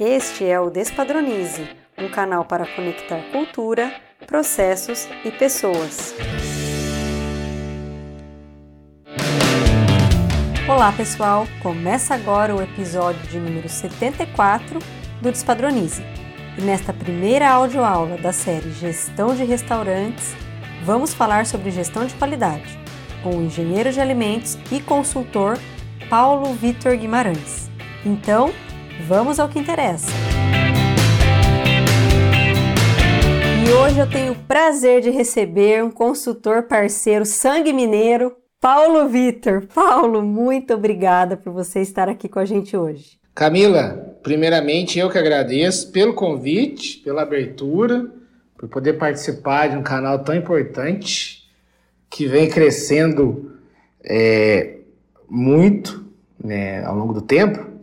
Este é o Despadronize, um canal para conectar cultura, processos e pessoas. Olá, pessoal! Começa agora o episódio de número 74 do Despadronize. E nesta primeira audioaula da série Gestão de Restaurantes, vamos falar sobre gestão de qualidade com o engenheiro de alimentos e consultor Paulo Vitor Guimarães. Então, vamos ao que interessa. E hoje eu tenho o prazer de receber um consultor parceiro sangue mineiro, Paulo Vitor. Paulo, muito obrigada por você estar aqui com a gente hoje. Camila, primeiramente eu que agradeço pelo convite, pela abertura, por poder participar de um canal tão importante que vem crescendo é, muito né, ao longo do tempo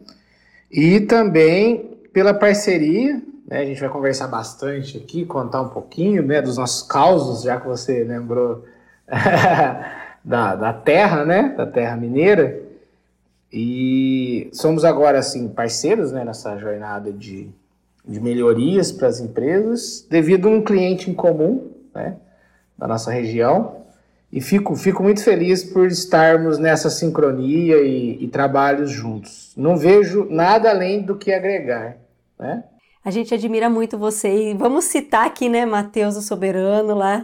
e também pela parceria. Né, a gente vai conversar bastante aqui, contar um pouquinho né, dos nossos causos, já que você lembrou da, da terra, né, da terra mineira. E somos agora assim parceiros né, nessa jornada de, de melhorias para as empresas, devido a um cliente em comum né, da nossa região. E fico, fico muito feliz por estarmos nessa sincronia e, e trabalhos juntos. Não vejo nada além do que agregar, né? A gente admira muito você e vamos citar aqui, né, Matheus o Soberano lá,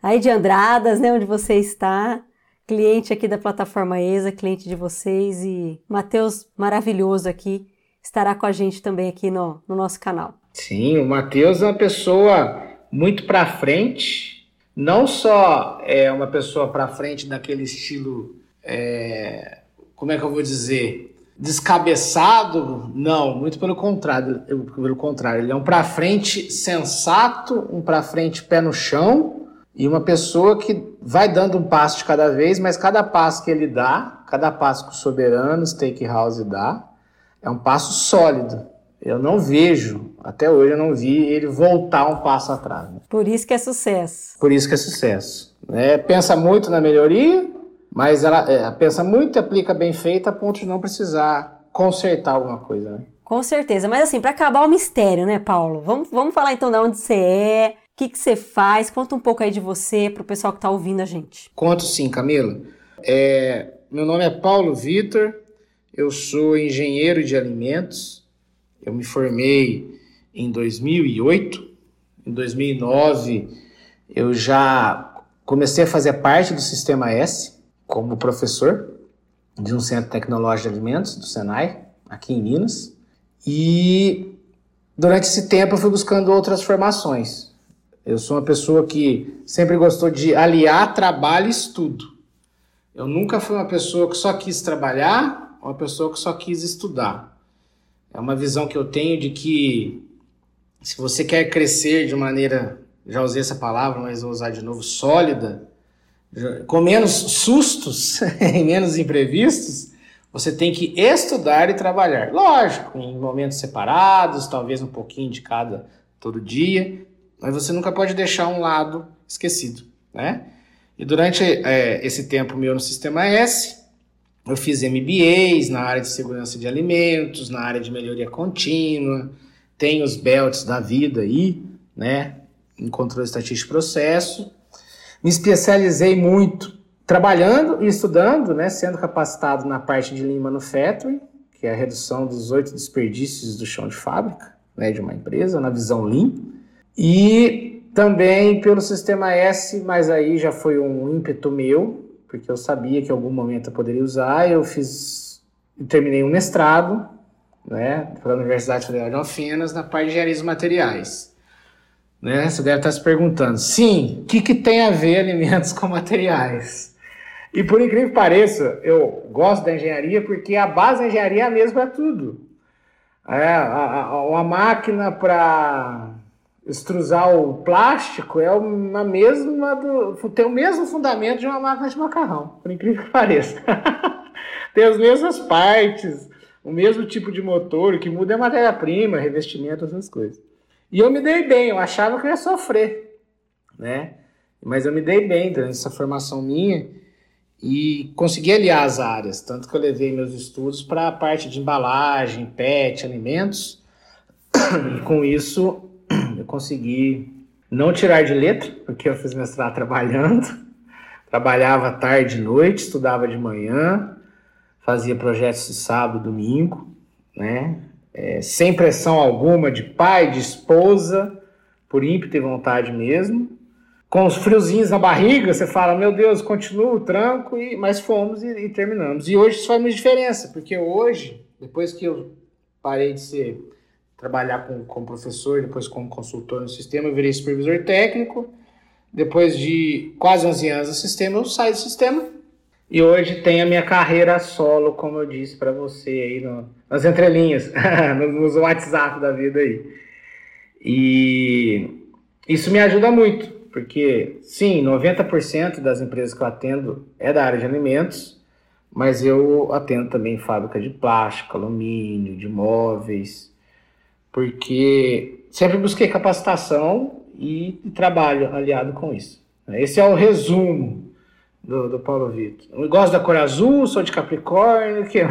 aí de Andradas, né, onde você está, cliente aqui da plataforma ESA, cliente de vocês e Matheus maravilhoso aqui, estará com a gente também aqui no, no nosso canal. Sim, o Matheus é uma pessoa muito para frente, não só é uma pessoa para frente daquele estilo, é, como é que eu vou dizer, descabeçado, não, muito pelo contrário, pelo contrário, ele é um para frente sensato, um para frente pé no chão e uma pessoa que vai dando um passo de cada vez, mas cada passo que ele dá, cada passo que o soberano Steakhouse dá, é um passo sólido. Eu não vejo, até hoje eu não vi ele voltar um passo atrás. Né? Por isso que é sucesso. Por isso que é sucesso. É, pensa muito na melhoria, mas ela é, pensa muito e aplica bem feita a ponto de não precisar consertar alguma coisa. Né? Com certeza. Mas assim, para acabar o mistério, né, Paulo? Vamos, vamos falar então de onde você é, o que, que você faz. Conta um pouco aí de você para o pessoal que está ouvindo a gente. Conto sim, Camila. É, meu nome é Paulo Vitor, eu sou engenheiro de alimentos eu me formei em 2008. Em 2009, eu já comecei a fazer parte do Sistema S como professor de um centro tecnológico de alimentos do Senai, aqui em Minas. E durante esse tempo eu fui buscando outras formações. Eu sou uma pessoa que sempre gostou de aliar trabalho e estudo. Eu nunca fui uma pessoa que só quis trabalhar, uma pessoa que só quis estudar. É uma visão que eu tenho de que se você quer crescer de maneira, já usei essa palavra, mas vou usar de novo, sólida, com menos sustos e menos imprevistos, você tem que estudar e trabalhar. Lógico, em momentos separados, talvez um pouquinho de cada todo dia, mas você nunca pode deixar um lado esquecido, né? E durante é, esse tempo meu no Sistema S, eu fiz MBAs na área de segurança de alimentos, na área de melhoria contínua, tem os belts da vida aí, né, em controle estatístico de processo. Me especializei muito trabalhando e estudando, né, sendo capacitado na parte de Lean Manufacturing, que é a redução dos oito desperdícios do chão de fábrica, né, de uma empresa, na visão Lean. E também pelo sistema S, mas aí já foi um ímpeto meu, porque eu sabia que em algum momento eu poderia usar. Eu fiz, terminei um mestrado, né, pela Universidade Federal de Alfenas, na parte de engenharia de materiais. Né? Você deve estar se perguntando, sim, o que, que tem a ver alimentos com materiais? E por incrível que pareça, eu gosto da engenharia porque a base da engenharia é a mesma para tudo. É, a, a, uma máquina para extrusar o plástico é uma mesma do, tem o mesmo fundamento de uma máquina de macarrão, por incrível que pareça. tem as mesmas partes, o mesmo tipo de motor, o que muda é matéria-prima, revestimento, essas coisas. E eu me dei bem, eu achava que eu ia sofrer, né? Mas eu me dei bem durante essa formação minha e consegui aliar as áreas, tanto que eu levei meus estudos para a parte de embalagem, pet, alimentos, E com isso, consegui não tirar de letra, porque eu fiz mestrado trabalhando. Trabalhava tarde e noite, estudava de manhã, fazia projetos de sábado, domingo, né? É, sem pressão alguma de pai, de esposa, por ímpeto e vontade mesmo. Com os friozinhos na barriga, você fala, meu Deus, continua o tranco, e, mas fomos e, e terminamos. E hoje isso faz muita diferença, porque hoje, depois que eu parei de ser trabalhar com, como professor, depois como consultor no sistema, eu virei supervisor técnico. Depois de quase 11 anos no sistema, eu saí do sistema e hoje tem a minha carreira solo, como eu disse para você aí no, nas entrelinhas, nos WhatsApp da vida aí. E isso me ajuda muito, porque sim, 90% das empresas que eu atendo é da área de alimentos, mas eu atendo também fábrica de plástico, alumínio, de móveis, porque sempre busquei capacitação e, e trabalho aliado com isso. Esse é o resumo do, do Paulo Vitor. Eu gosto da cor azul, sou de Capricórnio. Que...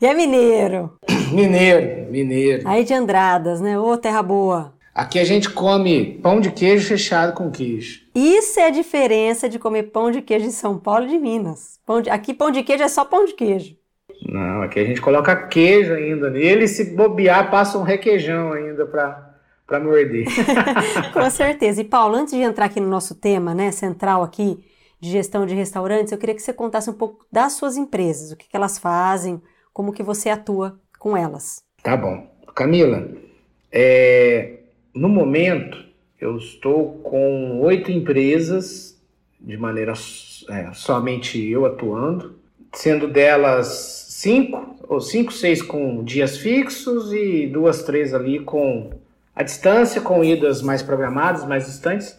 e é mineiro? Mineiro, mineiro. Aí de Andradas, né? Ô, terra boa. Aqui a gente come pão de queijo fechado com queijo. Isso é a diferença de comer pão de queijo de São Paulo e de Minas. Pão de... Aqui pão de queijo é só pão de queijo. Não, aqui a gente coloca queijo ainda nele e se bobear passa um requeijão ainda para para morder. Com certeza. E Paulo, antes de entrar aqui no nosso tema, né, central aqui de gestão de restaurantes, eu queria que você contasse um pouco das suas empresas, o que, que elas fazem, como que você atua com elas. Tá bom. Camila, é, no momento eu estou com oito empresas de maneira é, somente eu atuando, sendo delas cinco ou cinco, seis com dias fixos e duas, três ali com à distância, com idas mais programadas, mais distantes,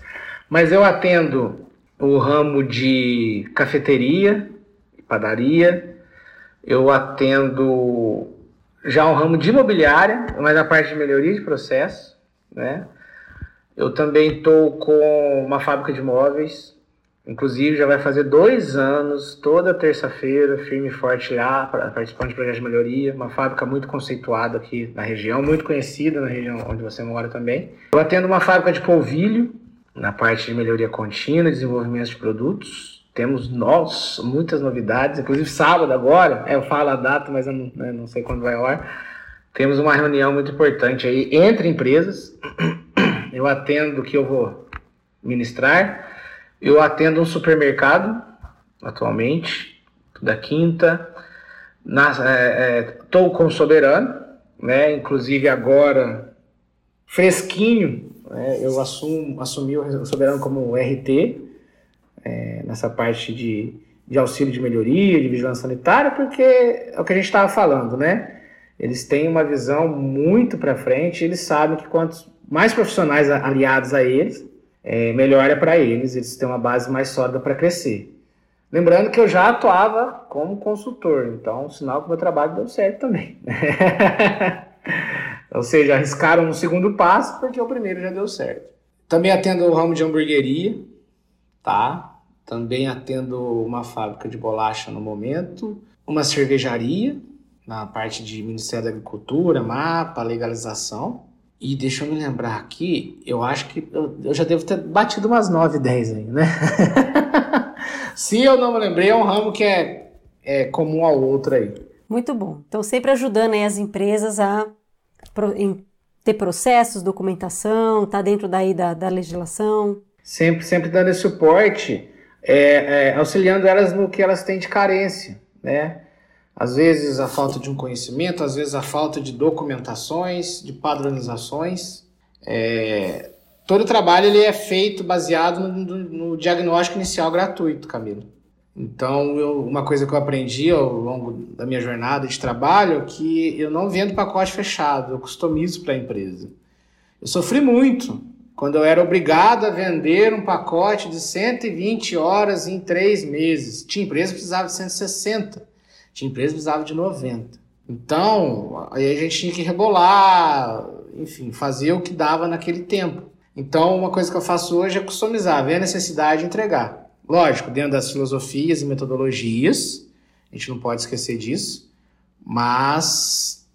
mas eu atendo o ramo de cafeteria, padaria, eu atendo já um ramo de imobiliária, mas a parte de melhoria de processo, né? Eu também estou com uma fábrica de móveis, Inclusive, já vai fazer dois anos, toda terça-feira, firme e forte lá, participando de projetos de melhoria. Uma fábrica muito conceituada aqui na região, muito conhecida na região onde você mora também. Eu atendo uma fábrica de polvilho, na parte de melhoria contínua, desenvolvimento de produtos. Temos nós muitas novidades, inclusive sábado agora, é, eu falo a data, mas eu não, né, não sei quando vai ao ar. Temos uma reunião muito importante aí entre empresas. Eu atendo o que eu vou ministrar eu atendo um supermercado atualmente, da quinta. Estou é, é, com o Soberano, né? inclusive agora fresquinho, né? eu assumo, assumi o Soberano como RT, é, nessa parte de, de auxílio de melhoria, de vigilância sanitária, porque é o que a gente estava falando, né? Eles têm uma visão muito para frente, eles sabem que quantos mais profissionais aliados a eles, é, melhor é para eles, eles têm uma base mais sólida para crescer. Lembrando que eu já atuava como consultor, então sinal que o meu trabalho deu certo também. Ou seja, arriscaram um segundo passo porque o primeiro já deu certo. Também atendo o ramo de hamburgueria, tá? Também atendo uma fábrica de bolacha no momento, uma cervejaria na parte de Ministério da Agricultura, mapa, legalização. E deixa eu me lembrar aqui, eu acho que eu, eu já devo ter batido umas 9, 10 aí, né? Se eu não me lembrei, é um ramo que é, é comum ao outro aí. Muito bom. Então, sempre ajudando as empresas a pro, em, ter processos, documentação, tá dentro daí da, da legislação. Sempre, sempre dando esse suporte, é, é, auxiliando elas no que elas têm de carência, né? Às vezes a falta de um conhecimento, às vezes a falta de documentações, de padronizações. É, todo o trabalho ele é feito baseado no, no, diagnóstico inicial gratuito, Camilo. Então, eu, uma coisa que eu aprendi ao longo da minha jornada de trabalho é que eu não vendo pacote fechado, eu customizo para a empresa. Eu sofri muito quando eu era obrigado a vender um pacote de 120 horas em três meses. Tinha empresa que precisava de 160. Tinha empresa que precisava de 90. Então, aí a gente tinha que rebolar, enfim, fazer o que dava naquele tempo. Então, uma coisa que eu faço hoje é customizar, ver a necessidade de entregar. Lógico, dentro das filosofias e metodologias, a gente não pode esquecer disso, mas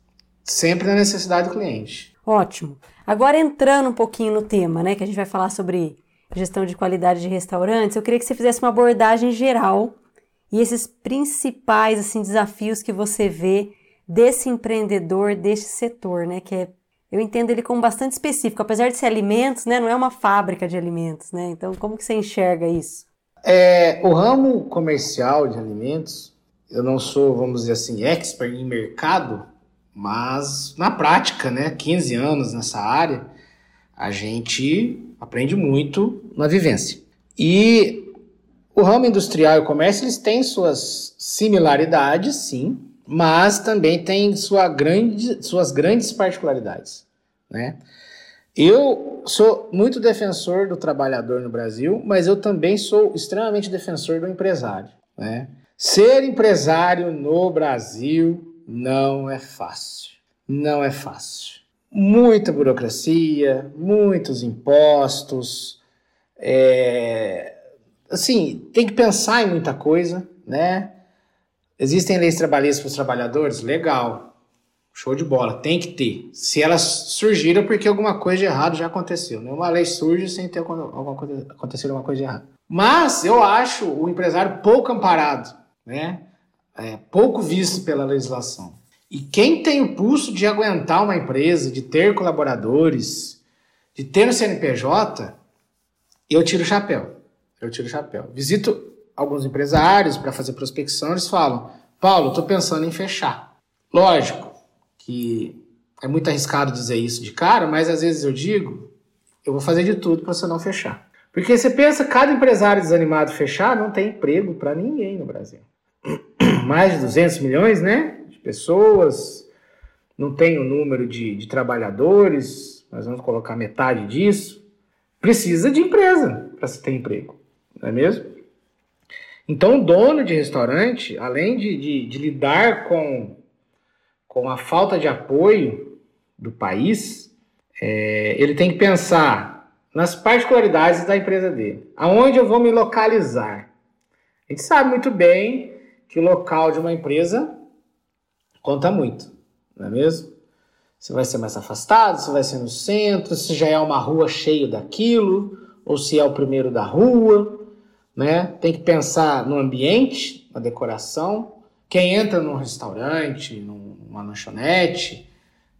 sempre na necessidade do cliente. Ótimo. Agora entrando um pouquinho no tema, né, que a gente vai falar sobre gestão de qualidade de restaurantes, eu queria que você fizesse uma abordagem geral e esses principais assim desafios que você vê desse empreendedor, desse setor, né, que é eu entendo ele como bastante específico, apesar de ser alimentos, né, não é uma fábrica de alimentos, né? Então, como que você enxerga isso? É, o ramo comercial de alimentos, eu não sou, vamos dizer assim, expert em mercado, mas na prática, né, 15 anos nessa área, a gente aprende muito na vivência. E o ramo industrial e o comércio, eles têm suas similaridades, sim, mas também tem sua grande, suas grandes particularidades. Né? Eu sou muito defensor do trabalhador no Brasil, mas eu também sou extremamente defensor do empresário. Né? Ser empresário no Brasil não é fácil. Não é fácil. Muita burocracia, muitos impostos. É... Assim, tem que pensar em muita coisa, né? Existem leis trabalhistas para os trabalhadores? Legal. Show de bola, tem que ter. Se elas surgiram porque alguma coisa de errado já aconteceu. Nenhuma lei surge sem ter alguma coisa, acontecer alguma coisa de errado. Mas eu acho o empresário pouco amparado, né? É, pouco visto pela legislação. E quem tem o pulso de aguentar uma empresa, de ter colaboradores, de ter um CNPJ, eu tiro o chapéu. Eu tiro o chapéu. Visito alguns empresários para fazer prospecção, eles falam: Paulo, estou pensando em fechar. Lógico que é muito arriscado dizer isso de cara, mas às vezes eu digo: eu vou fazer de tudo para você não fechar. Porque você pensa, cada empresário desanimado fechar não tem emprego para ninguém no Brasil. Mais de 200 milhões, né? De pessoas, não tem o número de, de trabalhadores, nós vamos colocar metade disso. Precisa de empresa para se ter emprego, não é mesmo? Então, o dono de restaurante, além de, de, de lidar com, com a falta de apoio do país, é, ele tem que pensar nas particularidades da empresa dele. Aonde eu vou me localizar? A gente sabe muito bem que o local de uma empresa conta muito, não é mesmo? Se vai ser mais afastado, se vai ser no centro, se já é uma rua cheia daquilo, ou se é o primeiro da rua né? Tem que pensar no ambiente, na decoração. Quem entra num restaurante, numa lanchonete,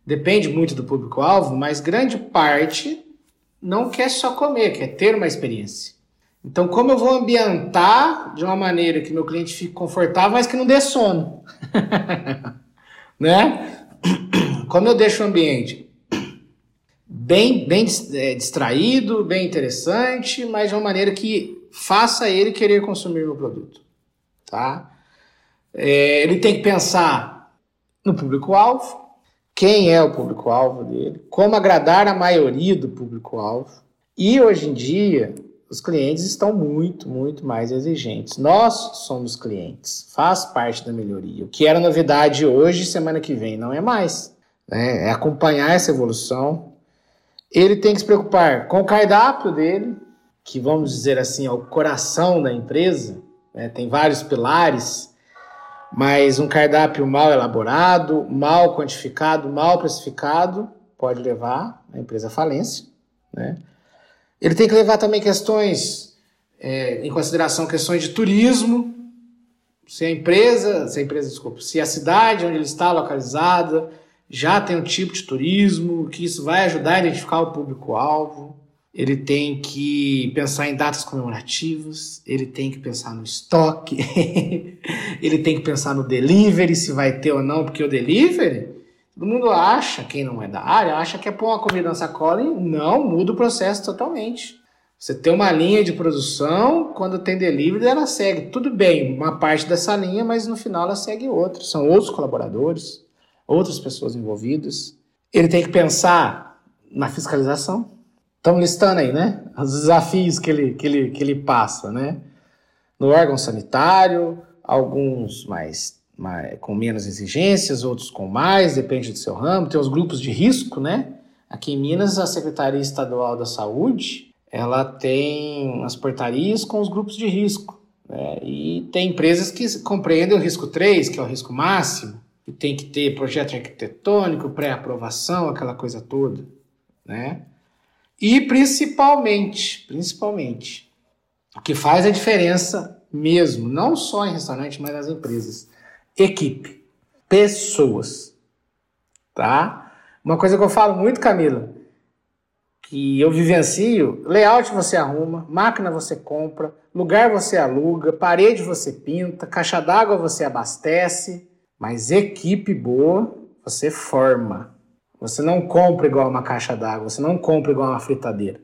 depende muito do público-alvo, mas grande parte não quer só comer, quer ter uma experiência. Então, como eu vou ambientar de uma maneira que meu cliente fique confortável, mas que não dê sono? né? Como eu deixo o ambiente bem, bem é, distraído, bem interessante, mas de uma maneira que faça ele querer consumir o produto, tá? É, ele tem que pensar no público-alvo, quem é o público-alvo dele, como agradar a maioria do público-alvo. E hoje em dia, os clientes estão muito, muito mais exigentes. Nós somos clientes, faz parte da melhoria. O que era novidade hoje, semana que vem, não é mais. Né? É acompanhar essa evolução. Ele tem que se preocupar com o cardápio dele, que vamos dizer assim é o coração da empresa, né? tem vários pilares, mas um cardápio mal elaborado, mal quantificado, mal precificado pode levar a empresa à falência. Né? Ele tem que levar também questões é, em consideração questões de turismo, se a empresa, se a empresa, desculpa, se a cidade onde ele está localizada já tem um tipo de turismo, que isso vai ajudar a identificar o público-alvo ele tem que pensar em datas comemorativas, ele tem que pensar no estoque, ele tem que pensar no delivery, se vai ter ou não, porque o delivery, todo mundo acha, quem não é da área, acha que é pôr uma comida na sacola e não, muda o processo totalmente. Você tem uma linha de produção, quando tem delivery, ela segue. Tudo bem, uma parte dessa linha, mas no final ela segue outra. São outros colaboradores, outras pessoas envolvidas. Ele tem que pensar na fiscalização Estamos listando aí, né? Os desafios que ele, que ele, que ele passa, né? No órgão sanitário, alguns mais, mais com menos exigências, outros com mais, depende do seu ramo. Tem os grupos de risco, né? Aqui em Minas, a Secretaria Estadual da Saúde, ela tem as portarias com os grupos de risco. Né? E tem empresas que compreendem o risco 3, que é o risco máximo, e tem que ter projeto arquitetônico, pré-aprovação, aquela coisa toda, né? E principalmente, principalmente, o que faz a diferença mesmo, não só em restaurante, mas nas empresas, equipe, pessoas, tá? Uma coisa que eu falo muito, Camila, que eu vivencio, layout você arruma, máquina você compra, lugar você aluga, parede você pinta, caixa d'água você abastece, mas equipe boa você forma. Você não compra igual uma caixa d'água, você não compra igual uma fritadeira.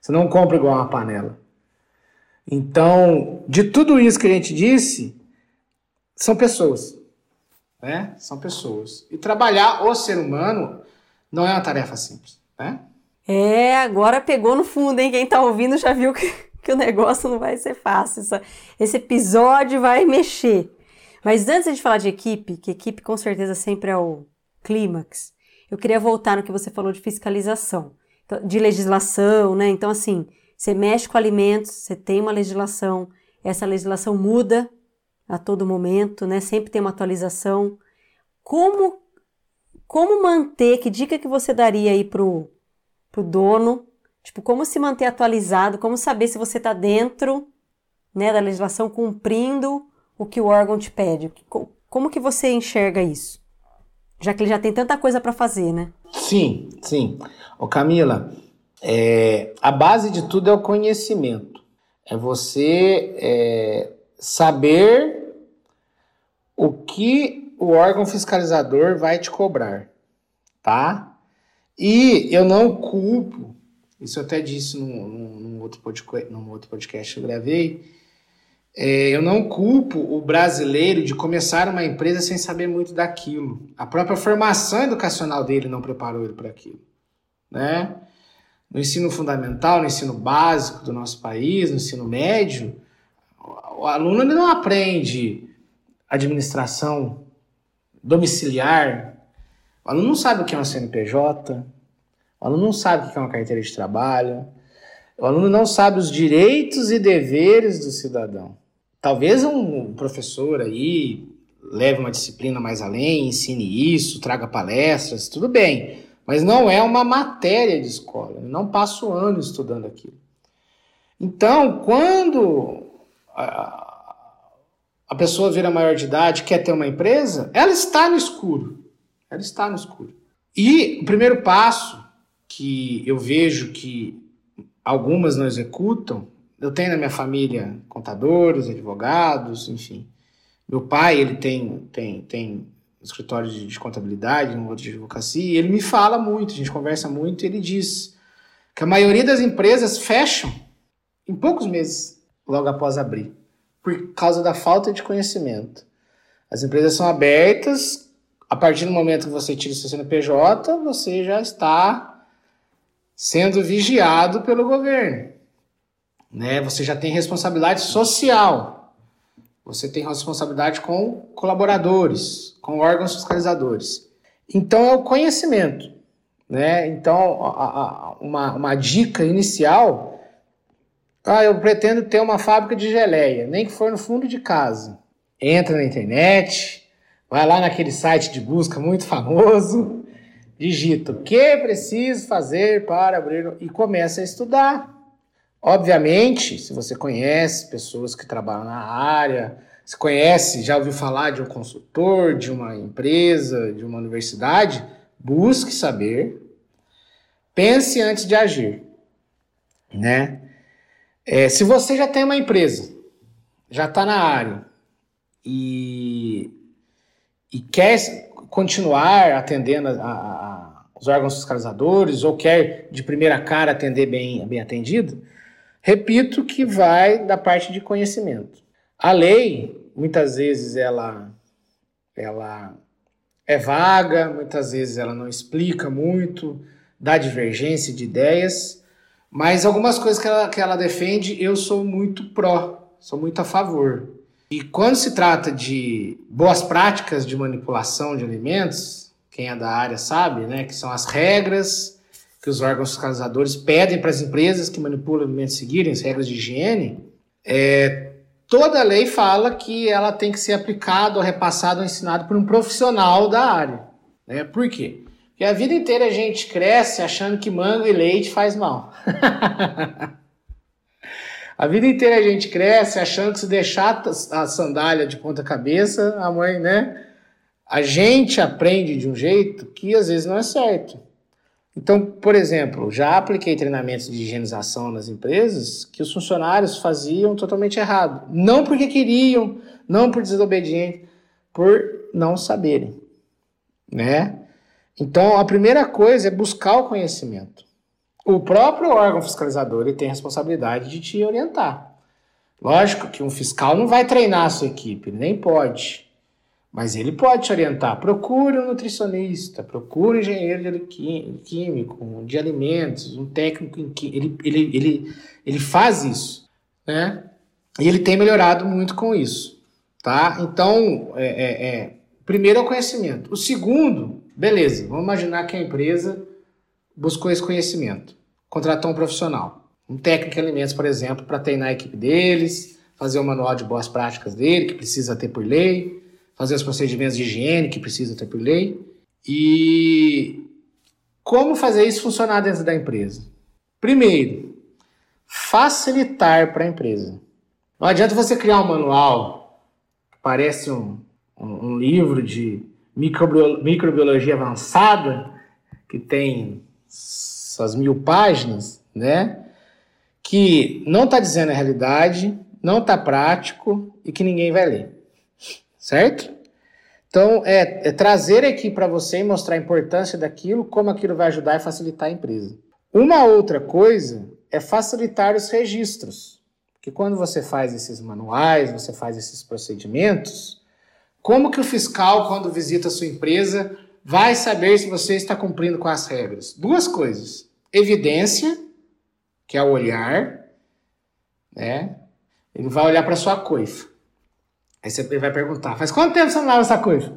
Você não compra igual uma panela. Então, de tudo isso que a gente disse, são pessoas. Né? São pessoas. E trabalhar o ser humano não é uma tarefa simples. Né? É, agora pegou no fundo, hein? Quem tá ouvindo já viu que, que o negócio não vai ser fácil. Esse episódio vai mexer. Mas antes de falar de equipe, que equipe com certeza sempre é o clímax, eu queria voltar no que você falou de fiscalização, então, de legislação, né? Então, assim, você mexe com alimentos, você tem uma legislação, essa legislação muda a todo momento, né? Sempre tem uma atualização. Como como manter? Que dica que você daria aí pro pro dono? Tipo, como se manter atualizado? Como saber se você está dentro, né, da legislação cumprindo o que o órgão te pede? Como que você enxerga isso? Já que ele já tem tanta coisa para fazer, né? Sim, sim. Ô Camila, é, a base de tudo é o conhecimento. É você é, saber o que o órgão fiscalizador vai te cobrar, tá? E eu não culpo, isso eu até disse num, num, num outro, podcast, num outro podcast que eu gravei, é, eu não culpo o brasileiro de começar uma empresa sem saber muito daquilo. A própria formação educacional dele não preparou ele para aquilo. Né? No ensino fundamental, no ensino básico do nosso país, no ensino médio, o aluno ele não aprende administração domiciliar. O aluno não sabe o que é um CNPJ, o aluno não sabe o que é uma carteira de trabalho, o aluno não sabe os direitos e deveres do cidadão. Talvez um professor aí leve uma disciplina mais além, ensine isso, traga palestras, tudo bem. Mas não é uma matéria de escola. Eu não passo anos estudando aquilo. Então, quando a, a pessoa vira maior de idade quer ter uma empresa, ela está no escuro. Ela está no escuro. E o primeiro passo que eu vejo que algumas não executam eu tenho na minha família contadores, advogados, enfim. Meu pai, ele tem, tem, tem escritório de, de contabilidade, um outro de advocacia, e ele me fala muito, a gente conversa muito, e ele diz que a maioria das empresas fecham em poucos meses, logo após abrir, por causa da falta de conhecimento. As empresas são abertas, a partir do momento que você tira o seu CNPJ, você já está sendo vigiado pelo governo né? Você já tem responsabilidade social. Você tem responsabilidade com colaboradores, com órgãos fiscalizadores. Então é o conhecimento, né? Então a, a, uma, uma dica inicial, ah, eu pretendo ter uma fábrica de geleia, nem que for no fundo de casa. Entra na internet, vai lá naquele site de busca muito famoso, digita o que preciso fazer para abrir e começa a estudar. Obviamente, se você conhece pessoas que trabalham na área, se conhece, já ouviu falar de um consultor, de uma empresa, de uma universidade, busque saber, pense antes de agir, né? É, se você já tem uma empresa, já está na área e, e quer continuar atendendo a, a, os órgãos fiscalizadores ou quer de primeira cara atender bem, bem atendido, Repito que vai da parte de conhecimento. A lei, muitas vezes, ela, ela é vaga, muitas vezes ela não explica muito, dá divergência de ideias, mas algumas coisas que ela, que ela defende eu sou muito pró, sou muito a favor. E quando se trata de boas práticas de manipulação de alimentos, quem é da área sabe, né, que são as regras que os órgãos fiscalizadores pedem para as empresas que manipulam alimentos seguirem as regras de higiene, é, toda lei fala que ela tem que ser aplicada ou repassada ou ensinada por um profissional da área. Né? Por quê? Porque a vida inteira a gente cresce achando que manga e leite faz mal. a vida inteira a gente cresce achando que se deixar a sandália de ponta cabeça, a mãe, né? A gente aprende de um jeito que às vezes não é certo. Então, por exemplo, já apliquei treinamentos de higienização nas empresas que os funcionários faziam totalmente errado. Não porque queriam, não por desobediente, por não saberem, né? Então, a primeira coisa é buscar o conhecimento. O próprio órgão fiscalizador ele tem a responsabilidade de te orientar. Lógico que um fiscal não vai treinar a sua equipe, nem pode. Mas ele pode te orientar. Procure um nutricionista, procure um engenheiro de químico, de alimentos, um técnico em química. Ele, ele, ele, ele faz isso, né? E ele tem melhorado muito com isso, tá? Então, é, é, é, primeiro é o conhecimento. O segundo, beleza, vamos imaginar que a empresa buscou esse conhecimento, contratou um profissional, um técnico em alimentos, por exemplo, para treinar a equipe deles, fazer o manual de boas práticas dele, que precisa ter por lei, fazer os procedimentos de higiene que precisa ter por lei. E como fazer isso funcionar dentro da empresa? Primeiro, facilitar para a empresa. Não adianta você criar um manual que parece um, um, um livro de microbiologia avançada, que tem suas mil páginas, né? Que não está dizendo a realidade, não está prático e que ninguém vai ler certo? Então, é, é trazer aqui para você e mostrar a importância daquilo, como aquilo vai ajudar e facilitar a empresa. Uma outra coisa é facilitar os registros. Porque quando você faz esses manuais, você faz esses procedimentos, como que o fiscal, quando visita a sua empresa, vai saber se você está cumprindo com as regras? Duas coisas. Evidência, que é o olhar, né? Ele vai olhar para sua coifa. Aí você vai perguntar, faz quanto tempo você não lava essa coisa?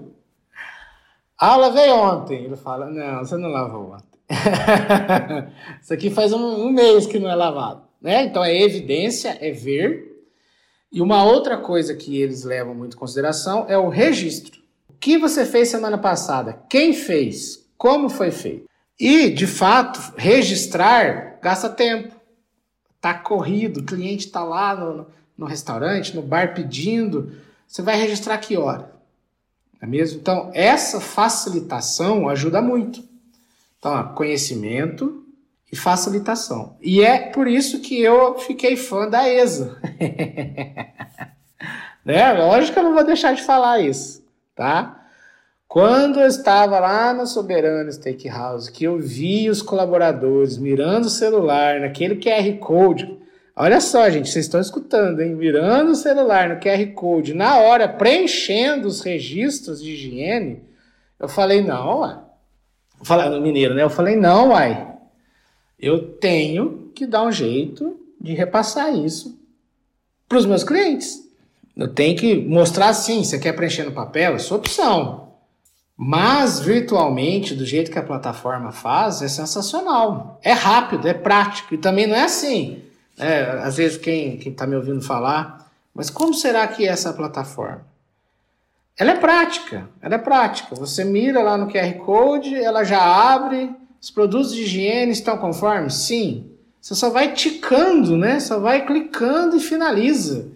A aula veio ontem. Ele fala, não, você não lavou ontem. Isso aqui faz um, um, mês que não é lavado. Né? Então é evidência, é ver. E uma outra coisa que eles levam muito em consideração é o registro. O que você fez semana passada? Quem fez? Como foi feito? E, de fato, registrar gasta tempo. Tá corrido, o cliente está lá no, no restaurante, no bar pedindo você vai registrar que hora? É mesmo? Então, essa facilitação ajuda muito. Então, conhecimento e facilitação. E é por isso que eu fiquei fã da ESA. né? Lógico que eu não vou deixar de falar isso, tá? Quando eu estava lá na Soberano Steakhouse, que eu vi os colaboradores mirando o celular naquele QR Code, Olha só, gente, vocês estão escutando, hein? Virando o celular no QR Code, na hora, preenchendo os registros de higiene. Eu falei, não, uai. Falando mineiro, né? Eu falei, não, uai. Eu tenho que dar um jeito de repassar isso para os meus clientes. Eu tenho que mostrar assim, você quer preencher no papel? É sua opção. Mas virtualmente, do jeito que a plataforma faz, é sensacional. É rápido, é prático. E também não é assim é, às vezes quem está me ouvindo falar, mas como será que é essa plataforma? Ela é prática, ela é prática. Você mira lá no QR Code, ela já abre, os produtos de higiene estão conformes? Sim. Você só vai ticando, né? Só vai clicando e finaliza.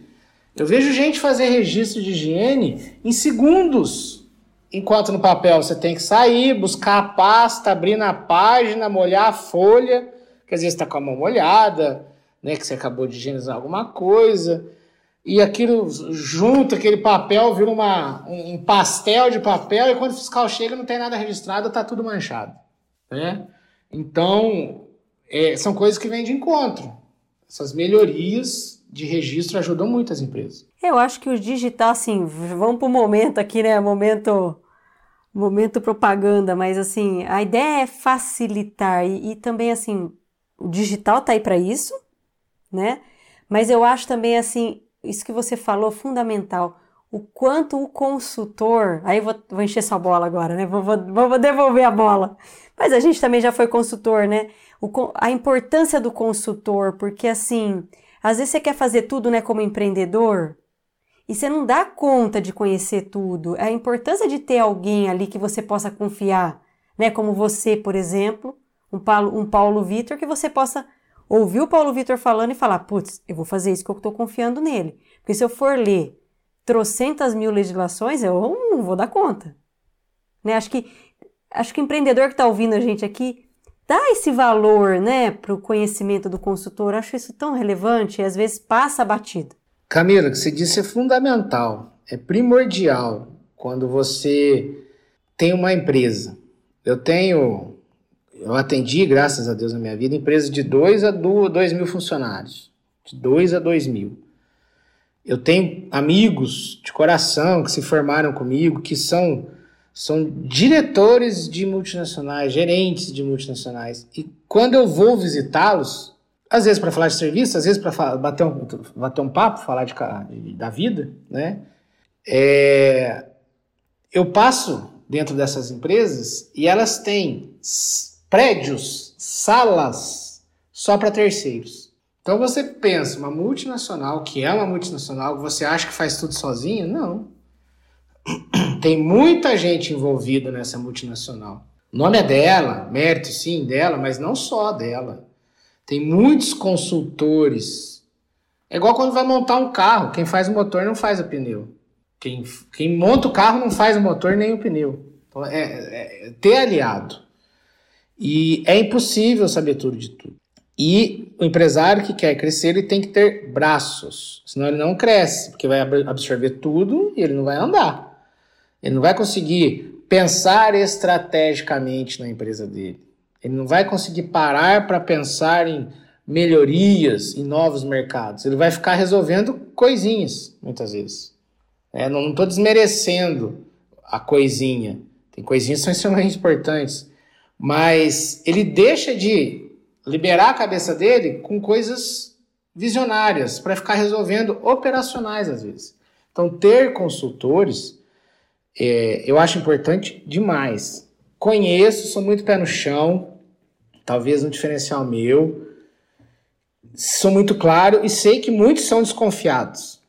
Eu vejo gente fazer registro de higiene em segundos. Enquanto no papel você tem que sair, buscar a pasta, abrir na página, molhar a folha, que às vezes está com a mão molhada, né, que você acabou de higienizar alguma coisa, e aquilo junto, aquele papel vira uma, um pastel de papel, e quando o fiscal chega não tem nada registrado, está tudo manchado. Né? Então, é, são coisas que vêm de encontro. Essas melhorias de registro ajudam muito as empresas. Eu acho que o digital, assim, vamos para o momento aqui, né? Momento, momento propaganda, mas assim, a ideia é facilitar e, e também, assim, o digital está aí para isso, né? Mas eu acho também assim, isso que você falou fundamental, o quanto o consultor, aí eu vou, vou encher sua bola agora, né? Vou, vou, vou devolver a bola. Mas a gente também já foi consultor, né? O, a importância do consultor, porque assim, às vezes você quer fazer tudo, né, como empreendedor, e você não dá conta de conhecer tudo. A importância de ter alguém ali que você possa confiar, né? Como você, por exemplo, um Paulo, um Paulo Vitor, que você possa ouvir o Paulo Vitor falando e falar: putz, eu vou fazer isso que eu estou confiando nele. Porque se eu for ler trocentas mil legislações, eu não vou dar conta. Né? Acho que acho que o empreendedor que está ouvindo a gente aqui dá esse valor né, para o conhecimento do consultor. Acho isso tão relevante e às vezes passa batido. Camila, o que você disse é fundamental, é primordial quando você tem uma empresa. Eu tenho, eu atendi, graças a Deus, na minha vida, empresas de 2 a 2 mil funcionários. De 2 a 2 mil. Eu tenho amigos de coração que se formaram comigo, que são, são diretores de multinacionais, gerentes de multinacionais. E quando eu vou visitá-los, às vezes para falar de serviço, às vezes para bater um, bater um papo, falar de, da vida, né? É, eu passo dentro dessas empresas e elas têm prédios, salas só para terceiros. Então você pensa, uma multinacional, que é uma multinacional, você acha que faz tudo sozinho? Não. Tem muita gente envolvida nessa multinacional. O nome é dela, mérito sim dela, mas não só dela. Tem muitos consultores. É igual quando vai montar um carro. Quem faz o motor não faz o pneu. Quem, quem monta o carro não faz o motor nem o pneu. Então, é, é, é ter aliado. E é impossível saber tudo de tudo. E o empresário que quer crescer, ele tem que ter braços, senão ele não cresce, porque vai absorver tudo e ele não vai andar. Ele não vai conseguir pensar estrategicamente na empresa dele. Ele não vai conseguir parar para pensar em melhorias em novos mercados. Ele vai ficar resolvendo coisinhas, muitas vezes. É, não estou desmerecendo a coisinha. Tem coisinhas que são extremamente importantes. Mas ele deixa de liberar a cabeça dele com coisas visionárias para ficar resolvendo operacionais às vezes. Então, ter consultores é, eu acho importante demais. Conheço, sou muito pé no chão, talvez um diferencial meu. Sou muito claro e sei que muitos são desconfiados.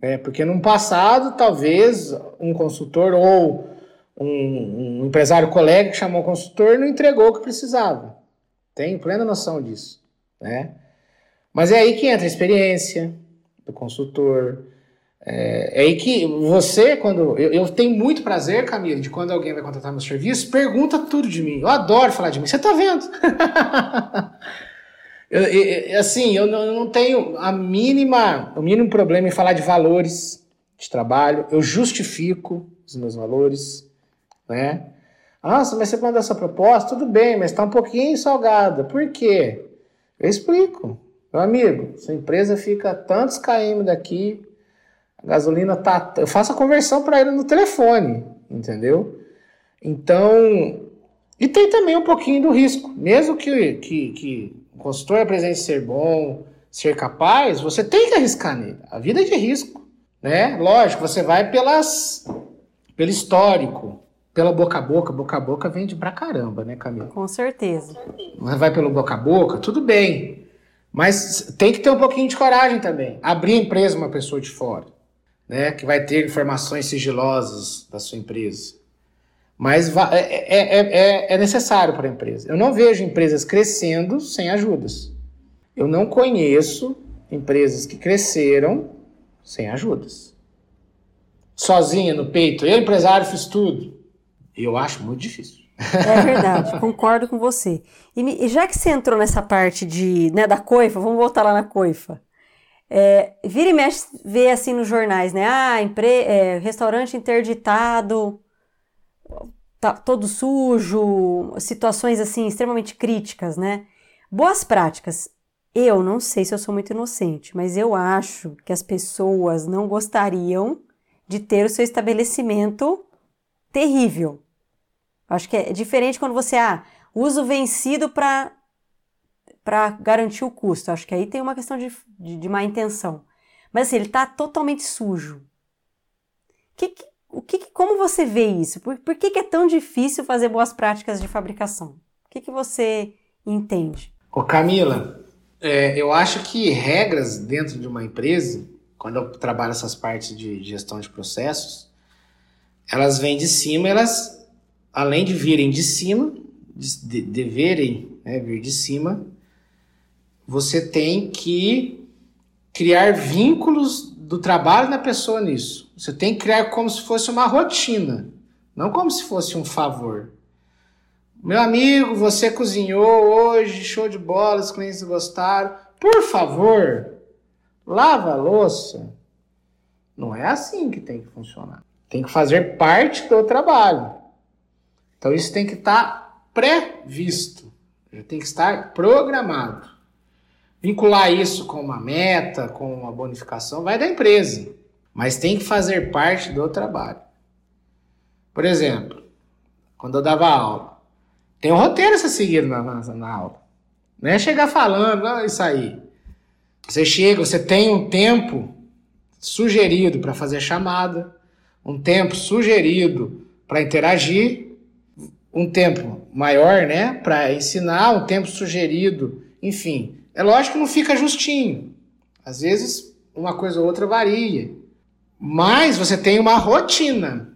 Né? Porque no passado, talvez um consultor ou um, um empresário colega que chamou o consultor não entregou o que precisava. Tenho plena noção disso. Né? Mas é aí que entra a experiência do consultor, é, é, aí que você, quando. Eu, eu, tenho muito prazer, Camila, de quando alguém vai contratar meu serviço, pergunta tudo de mim. Eu adoro falar de mim. Você tá vendo? eu, eu, assim, eu não, eu não, tenho a mínima, o mínimo problema em falar de valores de trabalho. Eu justifico os meus valores, né? Nossa, mas você manda essa proposta? Tudo bem, mas está um pouquinho salgada. Por quê? Eu explico. Meu amigo, sua empresa fica tantos km daqui, a gasolina tá. Eu faço a conversão para ele no telefone, entendeu? Então. E tem também um pouquinho do risco. Mesmo que, que, que o consultor apresente ser bom, ser capaz, você tem que arriscar nele. A vida é de risco. Né? Lógico, você vai pelas, pelo histórico, pela boca a boca. Boca a boca vende pra caramba, né, Camila? Com certeza. Vai pelo boca a boca, tudo bem. Mas tem que ter um pouquinho de coragem também. Abrir a empresa uma pessoa de fora né, que vai ter informações sigilosas da sua empresa. Mas é, é, é, é necessário para a empresa. Eu não vejo empresas crescendo sem ajudas. Eu não conheço empresas que cresceram sem ajudas. Sozinha no peito, eu, empresário, fiz tudo. Eu acho muito difícil. É verdade, concordo com você. E, já que você entrou nessa parte de, né, da coifa, vamos voltar lá na coifa. É, vira e mexe, vê assim nos jornais, né? Ah, empre, é, restaurante interditado, tá todo sujo, situações assim extremamente críticas, né? Boas práticas. Eu não sei se eu sou muito inocente, mas eu acho que as pessoas não gostariam de ter o seu estabelecimento terrível. Acho que é diferente quando você, ah, uso vencido para para garantir o custo. Acho que aí tem uma questão de, de, de má intenção. Mas assim, ele está totalmente sujo. Que, o que, como você vê isso? Por, por que, que, é tão difícil fazer boas práticas de fabricação? O que, que você entende? Ô Camila, é, eu acho que regras dentro de uma empresa, quando eu trabalho essas partes de gestão de processos, elas vêm de cima, elas, além de virem de cima, de, deverem né, vir de cima, você tem que criar vínculos do trabalho da pessoa nisso. Você tem que criar como se fosse uma rotina, não como se fosse um favor. Meu amigo, você cozinhou hoje, show de bola, os clientes gostaram. Por favor, lava a louça. Não é assim que tem que funcionar. Tem que fazer parte do trabalho. Então isso tem que estar previsto. Tem que estar programado. Vincular isso com uma meta, com uma bonificação, vai da empresa. Mas tem que fazer parte do trabalho. Por exemplo, quando eu dava aula, tem um roteiro a ser seguido na, na, na aula. Não é chegar falando, não, isso aí. Você chega, você tem um tempo sugerido para fazer chamada, um tempo sugerido para interagir, um tempo maior, né, para ensinar, um tempo sugerido, enfim. É lógico que não fica justinho. Às vezes uma coisa ou outra varia. Mas você tem uma rotina.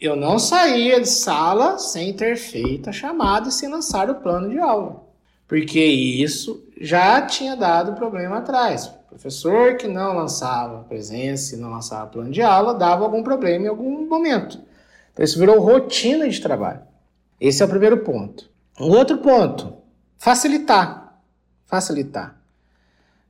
Eu não saía de sala sem ter feito a chamada e sem lançar o plano de aula. Porque isso já tinha dado problema atrás. Professor que não lançava presença não lançava plano de aula dava algum problema em algum momento. Então isso virou rotina de trabalho. Esse é o primeiro ponto. O outro ponto, facilitar. Facilitar.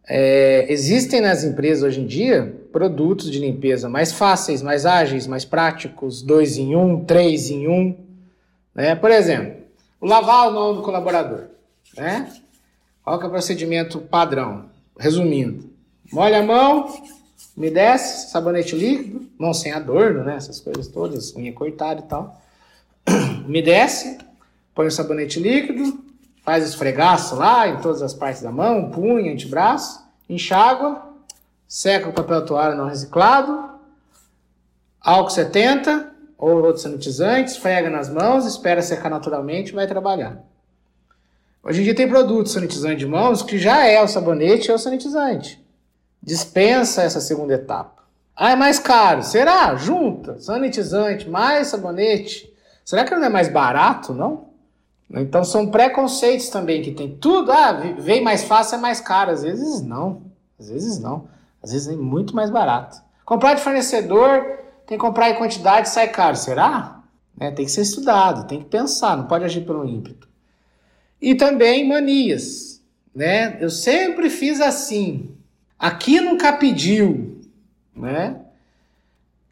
É, existem nas empresas hoje em dia produtos de limpeza mais fáceis, mais ágeis, mais práticos, dois em um, três em um. Né? Por exemplo, lavar o nome do colaborador. Né? Qual é o procedimento padrão? Resumindo, molha a mão, umedece, sabonete líquido, mão sem adorno, né? Essas coisas todas, unha cortada e tal. Umedece, põe o sabonete líquido, faz esfregaço lá em todas as partes da mão, punho, antebraço, enxágua, seca o papel toalha não reciclado, álcool 70 ou outro sanitizante, esfrega nas mãos, espera secar naturalmente e vai trabalhar. Hoje em dia tem produto sanitizante de mãos que já é o sabonete e é o sanitizante. Dispensa essa segunda etapa. Ah, é mais caro. Será? Junta. Sanitizante mais sabonete. Será que não é mais barato, não? Então são preconceitos também que tem tudo. Ah, vem mais fácil, é mais caro. Às vezes não. Às vezes não. Às vezes é muito mais barato. Comprar de fornecedor, tem que comprar em quantidade, sai caro. Será? É, tem que ser estudado, tem que pensar, não pode agir pelo ímpeto. E também manias, né? Eu sempre fiz assim. Aqui nunca pediu, né?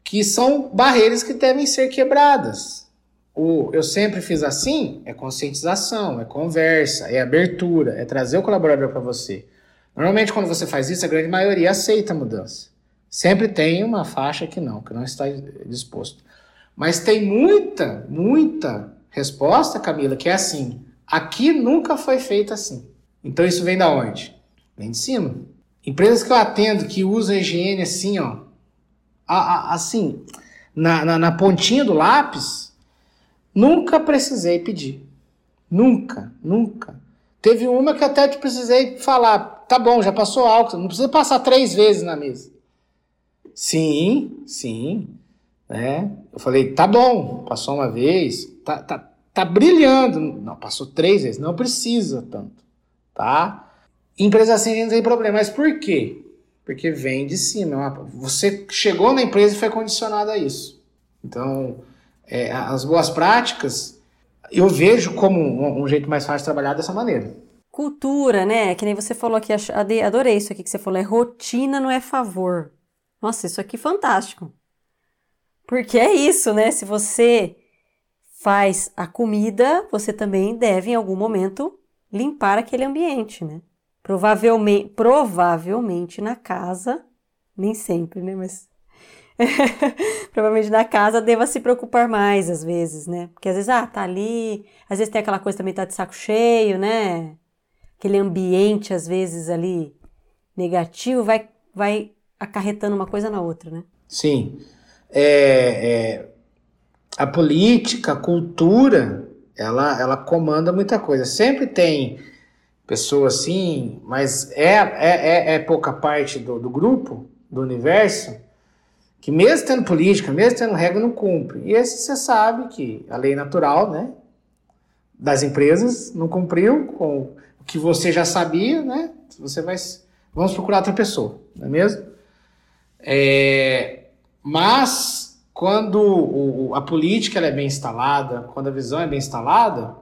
Que são barreiras que devem ser quebradas. O eu sempre fiz assim é conscientização, é conversa, é abertura, é trazer o colaborador para você. Normalmente, quando você faz isso, a grande maioria aceita a mudança. Sempre tem uma faixa que não, que não está disposto. Mas tem muita, muita resposta, Camila, que é assim: Aqui nunca foi feito assim. Então isso vem da onde? Vem de cima. Empresas que eu atendo que usam a higiene assim, ó, assim, na, na, na pontinha do lápis, nunca precisei pedir. Nunca, nunca. Teve uma que até te precisei falar, tá bom, já passou álcool, não precisa passar três vezes na mesa. Sim, sim. Né? Eu falei, tá bom, passou uma vez, tá, tá, Tá brilhando. Não, passou três vezes. Não precisa tanto. Tá? Empresa assim não tem problema. Mas por quê? Porque vem de cima. Você chegou na empresa e foi condicionado a isso. Então, é, as boas práticas, eu vejo como um, um, jeito mais fácil de trabalhar dessa maneira. Cultura, né? Que nem você falou aqui, adorei isso aqui que você falou, é rotina não é favor. Nossa, isso aqui é fantástico. Porque é isso, né? Se você faz a comida, você também deve, em algum momento, limpar aquele ambiente, né? Provavelmente, provavelmente na casa, nem sempre, né? Mas provavelmente na casa deva se preocupar mais às vezes, né? Porque às vezes, ah, tá ali, às vezes tem aquela coisa também tá de saco cheio, né? Aquele ambiente às vezes ali negativo vai vai acarretando uma coisa na outra, né? Sim. É, é, a política, a cultura, ela, ela comanda muita coisa. Sempre tem pessoas assim, mas é, é, é, é pouca parte do, do grupo do universo que mesmo tendo política, mesmo tendo regra, não cumpre. E esse você sabe que a lei natural, né, das empresas não cumpriu com o que você já sabia, né? Você vai vamos procurar outra pessoa, não é mesmo? É, mas quando o, a política é bem instalada, quando a visão é bem instalada,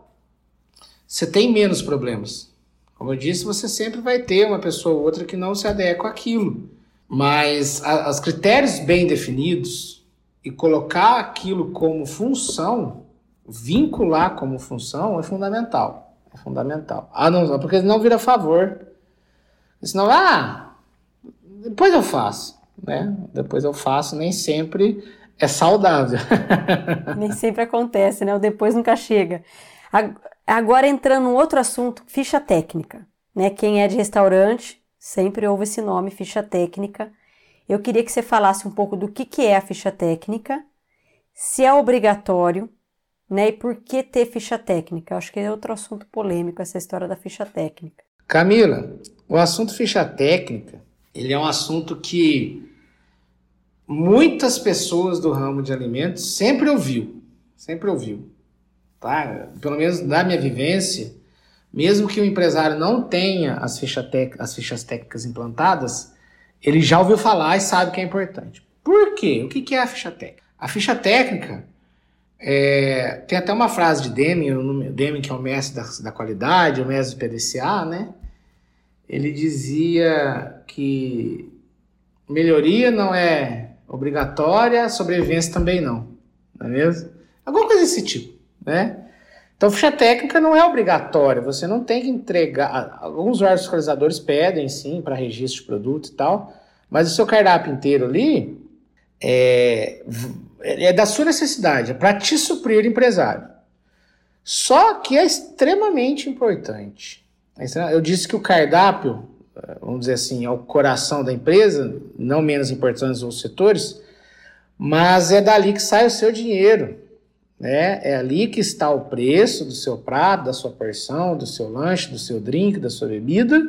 você tem menos problemas. Como eu disse, você sempre vai ter uma pessoa ou outra que não se adequa àquilo. Mas os critérios bem definidos e colocar aquilo como função, vincular como função, é fundamental. É fundamental. Ah, não, porque não vira favor. Senão, ah, depois eu faço. Né? Depois eu faço, nem sempre é saudável. nem sempre acontece, né? O depois nunca chega. Agora entrando num outro assunto, ficha técnica. Né? Quem é de restaurante sempre ouve esse nome, ficha técnica. Eu queria que você falasse um pouco do que, que é a ficha técnica, se é obrigatório, né? E por que ter ficha técnica? Eu acho que é outro assunto polêmico essa história da ficha técnica. Camila, o assunto ficha técnica, ele é um assunto que muitas pessoas do ramo de alimentos sempre ouviu, sempre ouviu, tá? Pelo menos da minha vivência, mesmo que o empresário não tenha as, ficha as fichas técnicas implantadas, ele já ouviu falar e sabe que é importante. Por quê? O que é a ficha técnica? A ficha técnica é, tem até uma frase de Deming, Deming que é o mestre da, da qualidade, o mestre do PDCA, né? Ele dizia que melhoria não é obrigatória, sobrevivência também não, não é mesmo? Alguma coisa desse tipo, né? Então, ficha técnica não é obrigatória, você não tem que entregar. Alguns órgãos fiscalizadores pedem, sim, para registro de produto e tal, mas o seu cardápio inteiro ali é, é da sua necessidade, é para te suprir empresário. Só que é extremamente importante. Eu disse que o cardápio, vamos dizer assim, é o coração da empresa, não menos importante os outros setores, mas é dali que sai o seu dinheiro. Né? É ali que está o preço do seu prato, da sua porção, do seu lanche, do seu drink, da sua bebida.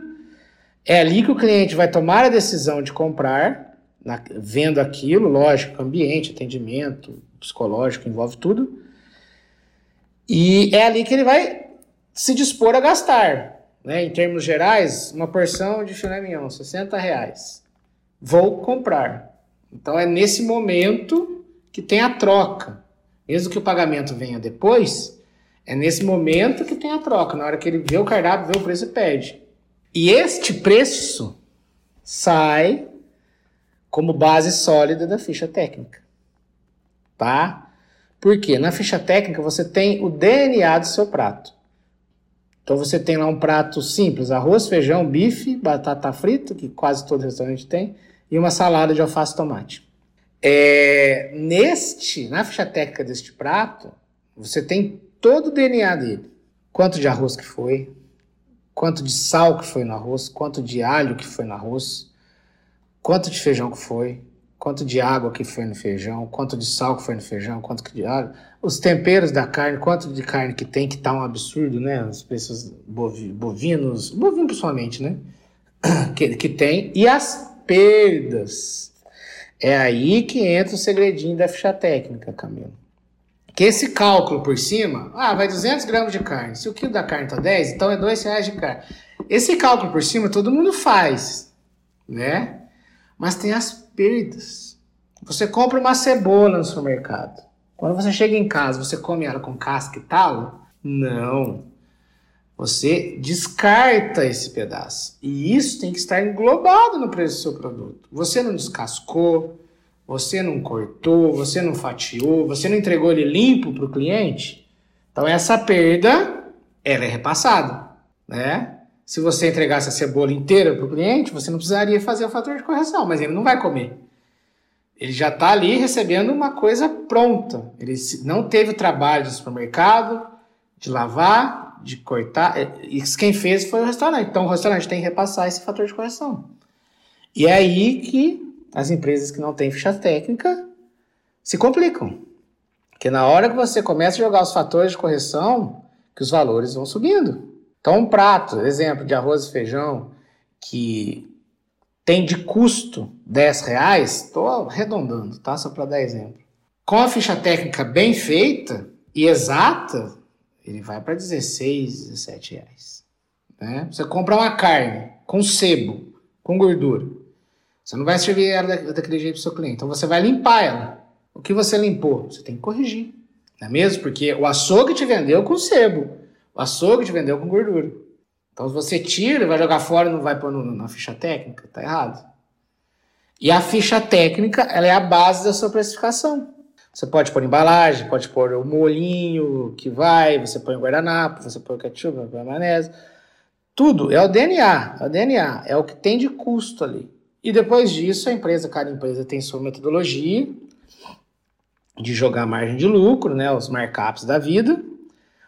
É ali que o cliente vai tomar a decisão de comprar, na, vendo aquilo, lógico, ambiente, atendimento, psicológico, envolve tudo. E é ali que ele vai se dispor a gastar. Né? Em termos gerais, uma porção de filé mignon, 60 reais. Vou comprar. Então é nesse momento que tem a troca. Mesmo que o pagamento venha depois, é nesse momento que tem a troca, na hora que ele vê o cardápio, vê o preço e pede. E este preço sai como base sólida da ficha técnica. Tá? Porque na ficha técnica você tem o DNA do seu prato. Então você tem lá um prato simples, arroz, feijão, bife, batata frita, que quase todo restaurante tem, e uma salada de alface e tomate. É, neste, na ficha técnica deste prato, você tem todo o DNA dele. Quanto de arroz que foi, quanto de sal que foi no arroz, quanto de alho que foi no arroz, quanto de feijão que foi, quanto de água que foi no feijão, quanto de sal que foi no feijão, quanto de alho, os temperos da carne, quanto de carne que tem, que tá um absurdo, né? Os preços bovinos, bovino principalmente, né? Que, que tem, e as perdas é aí que entra o segredinho da ficha técnica, Camilo. Que esse cálculo por cima, ah, vai 200 gramas de carne. Se o quilo da carne tá 10, então é 2 reais de carne. Esse cálculo por cima todo mundo faz, né? Mas tem as perdas. Você compra uma cebola no supermercado. Quando você chega em casa, você come ela com casca e talo? Não. Você descarta esse pedaço. E isso tem que estar englobado no preço do seu produto. Você não descascou, você não cortou, você não fatiou, você não entregou ele limpo para o cliente. Então essa perda, ela é repassada, né? Se você entregasse a cebola inteira para o cliente, você não precisaria fazer o fator de correção, mas ele não vai comer. Ele já está ali recebendo uma coisa pronta. Ele não teve o trabalho do supermercado de lavar, de cortar, é, isso quem fez foi o restaurante. Então o restaurante tem que repassar esse fator de correção. E é aí que as empresas que não têm ficha técnica se complicam. Porque na hora que você começa a jogar os fatores de correção, que os valores vão subindo. Então um prato, exemplo de arroz e feijão, que tem de custo 10 reais, estou arredondando, tá? Só para dar exemplo. Com a ficha técnica bem feita e exata, ele vai para 16, 17 reais. Né? Você compra uma carne com sebo, com gordura. Você não vai servir ela daquele jeito para o seu cliente. Então você vai limpar ela. O que você limpou? Você tem que corrigir. Não é mesmo? Porque o açougue te vendeu com sebo. O açougue te vendeu com gordura. Então, se você tira, vai jogar fora e não vai pôr no, na ficha técnica, tá errado. E a ficha técnica, ela é a base da sua precificação. Você pode pôr embalagem, pode pôr o molinho que vai, você põe o guardanapo, você põe o ketchup, põe a maionese. Tudo é o DNA, é o DNA, é o que tem de custo ali. E depois disso, a empresa, cada empresa tem sua metodologia de jogar margem de lucro, né, os markups da vida,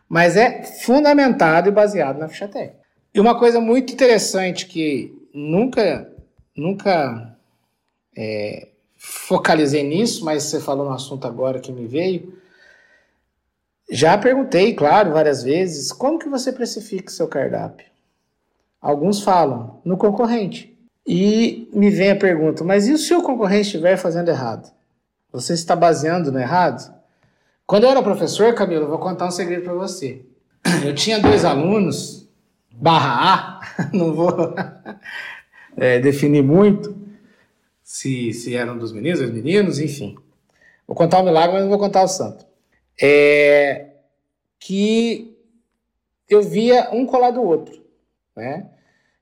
mas é fundamentado e baseado na ficha técnica. E uma coisa muito interessante que nunca, nunca é, focalizei nisso, mas você falou no assunto agora que me veio. Já perguntei, claro, várias vezes, como que você precifica seu cardápio? Alguns falam, no concorrente. E me vem a pergunta, mas e se o concorrente estiver fazendo errado? Você está baseando no errado? Quando eu era professor, Camilo, vou contar um segredo para você. Eu tinha dois alunos barra A, não vou é, definir muito se, se eram dos meninos, dos meninos, enfim. Vou contar o milagre, mas não vou contar o santo. É, que eu via um colar do outro, né?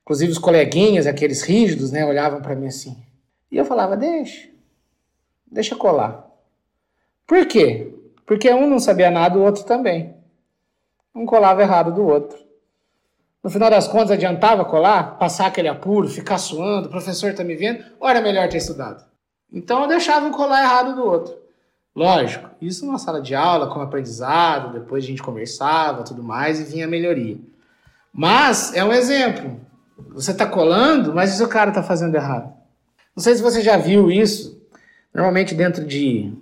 Inclusive os coleguinhas, aqueles rígidos, né, olhavam para mim assim. E eu falava, deixa, deixa colar. Por quê? Porque um não sabia nada, o outro também. Um colava errado do outro. No final das contas, adiantava colar, passar aquele apuro, ficar suando, o professor está me vendo, ou era melhor ter estudado? Então eu deixava um colar errado do outro. Lógico, isso numa sala de aula, com aprendizado, depois a gente conversava, tudo mais, e vinha a melhoria. Mas é um exemplo. Você está colando, mas o cara está fazendo errado. Não sei se você já viu isso. Normalmente dentro de,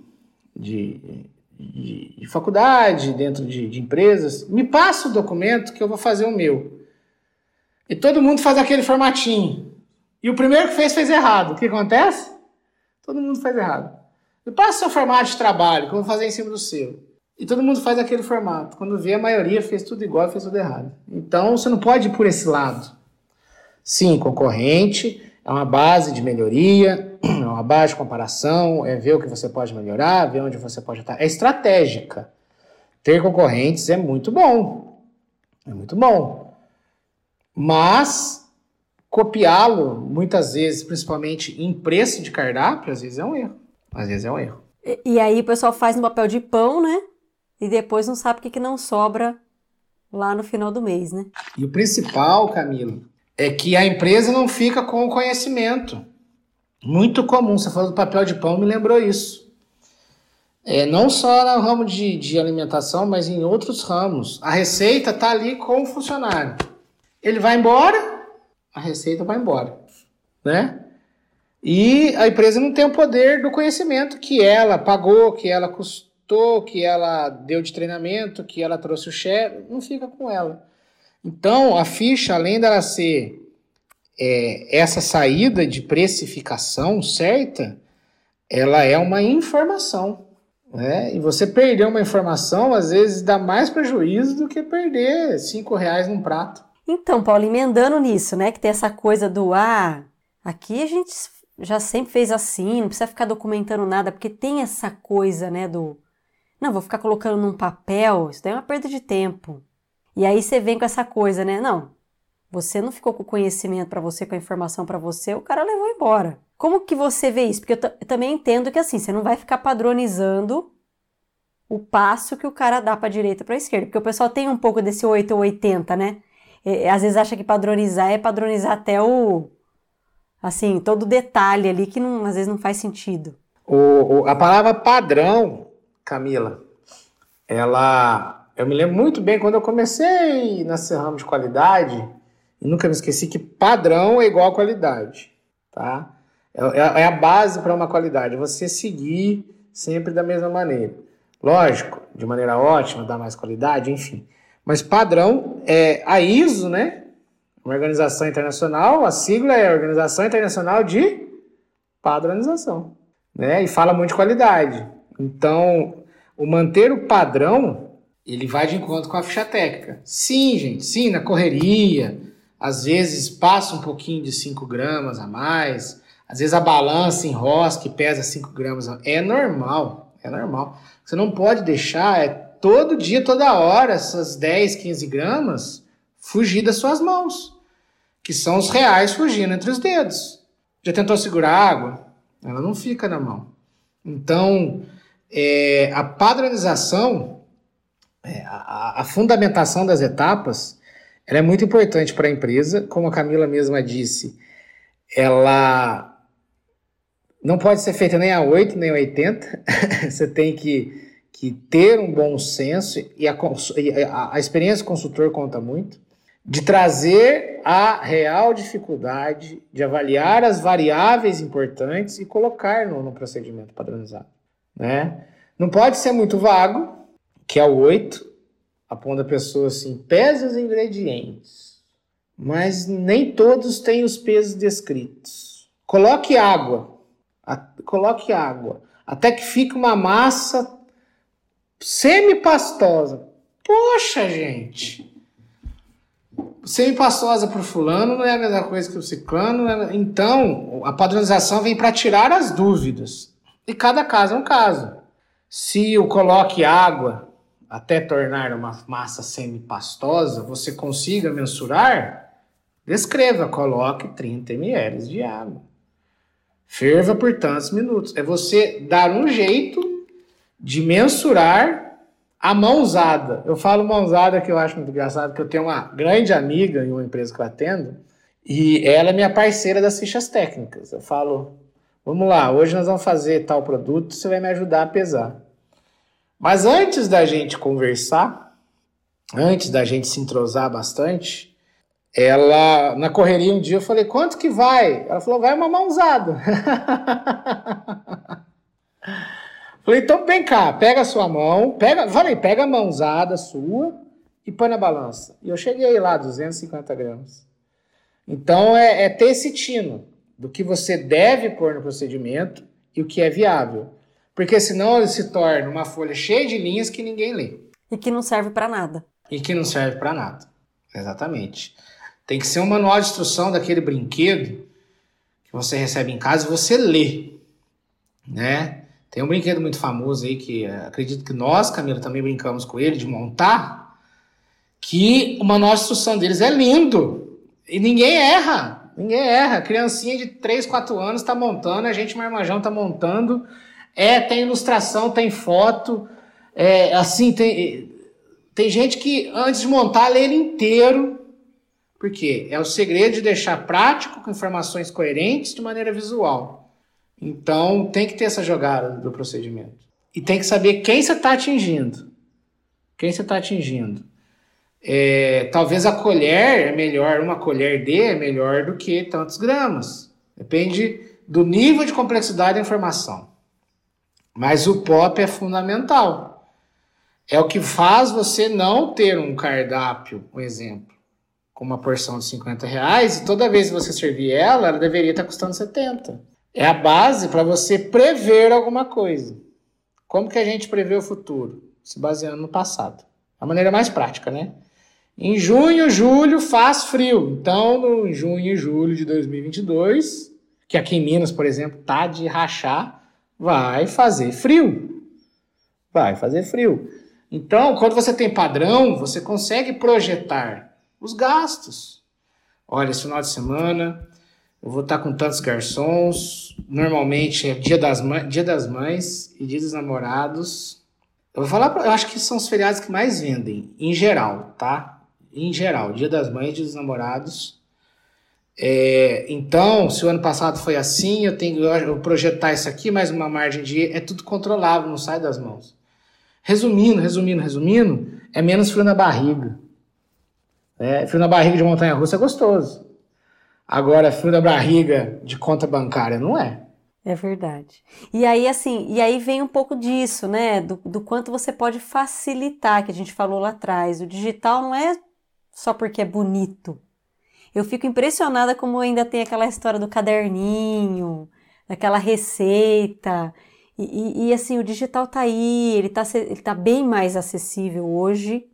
de, de, de faculdade, dentro de, de empresas, me passa o documento que eu vou fazer o meu. E todo mundo faz aquele formatinho. E o primeiro que fez, fez errado. O que acontece? Todo mundo faz errado. E passa o seu formato de trabalho, que eu vou fazer em cima do seu. E todo mundo faz aquele formato. Quando vê, a maioria fez tudo igual, fez tudo errado. Então, você não pode ir por esse lado. Sim, concorrente é uma base de melhoria, é uma base de comparação, é ver o que você pode melhorar, ver onde você pode estar. É estratégica. Ter concorrentes é muito bom. É muito bom. Mas copiá-lo, muitas vezes, principalmente em preço de cardápio, às vezes é um erro. Às vezes é um erro. E, e aí o pessoal faz no papel de pão, né? E depois não sabe o que, que não sobra lá no final do mês, né? E o principal, Camilo, é que a empresa não fica com o conhecimento. Muito comum, você falou do papel de pão, me lembrou isso. É, não só no ramo de, de alimentação, mas em outros ramos. A receita está ali com o funcionário. Ele vai embora, a receita vai embora, né? E a empresa não tem o poder do conhecimento que ela pagou, que ela custou, que ela deu de treinamento, que ela trouxe o share, não fica com ela. Então, a ficha, além dela ser é, essa saída de precificação certa, ela é uma informação. Né? E você perder uma informação, às vezes, dá mais prejuízo do que perder cinco reais num prato. Então, Paulo, emendando nisso, né, que tem essa coisa do ah, aqui a gente já sempre fez assim, não precisa ficar documentando nada, porque tem essa coisa, né, do não, vou ficar colocando num papel, isso daí é uma perda de tempo. E aí você vem com essa coisa, né? Não, você não ficou com o conhecimento para você, com a informação para você, o cara levou embora. Como que você vê isso? Porque eu, eu também entendo que assim, você não vai ficar padronizando o passo que o cara dá para direita para esquerda, porque o pessoal tem um pouco desse 8 ou 80, né? É, às vezes acha que padronizar é padronizar até o. Assim, todo detalhe ali que não, às vezes não faz sentido. O, o, a palavra padrão, Camila, ela. Eu me lembro muito bem quando eu comecei nesse ramo de qualidade, e nunca me esqueci que padrão é igual a qualidade, tá? É, é, é a base para uma qualidade, você seguir sempre da mesma maneira. Lógico, de maneira ótima, dar mais qualidade, enfim. Mas padrão, é, a ISO, né? uma organização internacional, a sigla é Organização Internacional de Padronização, né? E fala muito de qualidade. Então, o manter o padrão, ele vai de encontro com a ficha técnica. Sim, gente, sim, na correria, às vezes passa um pouquinho de 5 gramas a mais, às vezes a balança enrosca e pesa 5 gramas. É normal, é normal. Você não pode deixar é, todo dia, toda hora, essas 10, 15 gramas fugir das suas mãos, que são os reais fugindo entre os dedos. Já tentou segurar água? Ela não fica na mão. Então, é, a padronização, é, a, a, fundamentação das etapas, ela é muito importante para a empresa. Como a Camila mesma disse, ela não pode ser feita nem a 8, nem a 80. Você tem que, que ter um bom senso e a, a, a experiência consultor conta muito. De trazer a real dificuldade de avaliar as variáveis importantes e colocar no, no procedimento padronizado. Né? Não pode ser muito vago, que é o 8, aponta a pessoa assim, pesa os ingredientes, mas nem todos têm os pesos descritos. Coloque água, a, coloque água, até que fique uma massa semi-pastosa. Poxa, gente! Semi-pastosa para o fulano não é a mesma coisa que o ciclano. É... Então, a padronização vem para tirar as dúvidas. E cada caso é um caso. Se eu coloque água até tornar uma massa semi-pastosa, você consiga mensurar, descreva, coloque 30 ml de água. Ferva por tantos minutos. É você dar um jeito de mensurar a mãozada. Eu falo mãozada que eu acho muito engraçado, que eu tenho uma grande amiga em uma empresa que eu atendo, e ela é minha parceira das fichas técnicas. Eu falo, vamos lá, hoje nós vamos fazer tal produto, você vai me ajudar a pesar. Mas antes da gente conversar, antes da gente se entrosar bastante, ela, na correria um dia eu falei, quanto que vai? Ela falou, vai uma mãozada. falei, então vem cá, pega a sua mão, pega, falei, pega a mãozada sua e põe na balança. E eu cheguei lá, 250 gramas. Então é, é ter esse tino do que você deve pôr no procedimento e o que é viável. Porque senão ele se torna uma folha cheia de linhas que ninguém lê. E que não serve para nada. E que não serve para nada. Exatamente. Tem que ser um manual de instrução daquele brinquedo que você recebe em casa e você lê, né? Tem um brinquedo muito famoso aí que eh, acredito que nós, Camila, também brincamos com ele de montar, que o manual de instrução deles é lindo e ninguém erra. Ninguém erra. criancinha de 3, 4 anos está montando, a gente marmajão está montando é, tem ilustração, tem foto. É, assim, tem, tem gente que antes de montar lê ele inteiro. Por quê? É o segredo de deixar prático, com informações coerentes de maneira visual. Então tem que ter essa jogada do procedimento. E tem que saber quem você está atingindo. Quem você está atingindo. É, talvez a colher é melhor, uma colher D é melhor do que tantos gramas. Depende do nível de complexidade da informação. Mas o pop é fundamental. É o que faz você não ter um cardápio, um exemplo, com uma porção de 50 reais, e toda vez que você servir ela, ela deveria estar custando 70. É a base para você prever alguma coisa. Como que a gente prevê o futuro? Se baseando no passado. A maneira mais prática, né? Em junho, julho faz frio. Então, no junho e julho de 2022, que aqui em Minas, por exemplo, tá de rachar, vai fazer frio. Vai fazer frio. Então, quando você tem padrão, você consegue projetar os gastos. Olha, esse final de semana eu vou estar com tantos garçons. Normalmente é dia das, dia das mães e dia dos namorados. Eu vou falar, eu acho que são os feriados que mais vendem, em geral, tá? Em geral, dia das mães, dia dos namorados. É, então, se o ano passado foi assim, eu tenho que projetar isso aqui, mais uma margem de é tudo controlável, não sai das mãos. Resumindo, resumindo, resumindo, é menos frio na barriga. É, frio na barriga de montanha russa é gostoso. Agora, frio na barriga de conta bancária não é. É verdade. E aí, assim, e aí vem um pouco disso, né? Do, do quanto você pode facilitar, que a gente falou lá atrás. O digital não é só porque é bonito Eu fico impressionada como ainda tem aquela história do caderninho, daquela receita. E, e, e assim, o digital tá aí, ele tá, ele tá bem mais acessível hoje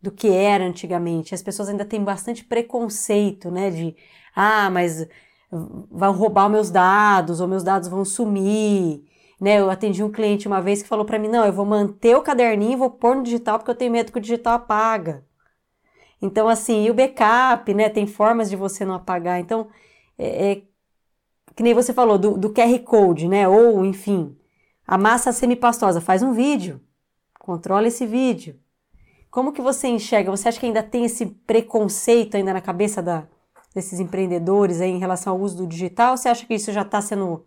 do que era antigamente. As pessoas ainda têm bastante preconceito, né? De, ah, mas vão roubar meus dados, ou meus dados vão sumir. Né, eu atendi um cliente uma vez que falou para mim: não, eu vou manter o caderninho e vou pôr no digital porque eu tenho medo que o digital apaga. Então, assim, e o backup, né? Tem formas de você não apagar. Então, é, é que nem você falou do, do QR Code, né? Ou, enfim, a massa semipastosa. Faz um vídeo, controla esse vídeo. Como que você enxerga? Você acha que ainda tem esse preconceito ainda na cabeça da, desses empreendedores em relação ao uso do digital? Você acha que isso já está sendo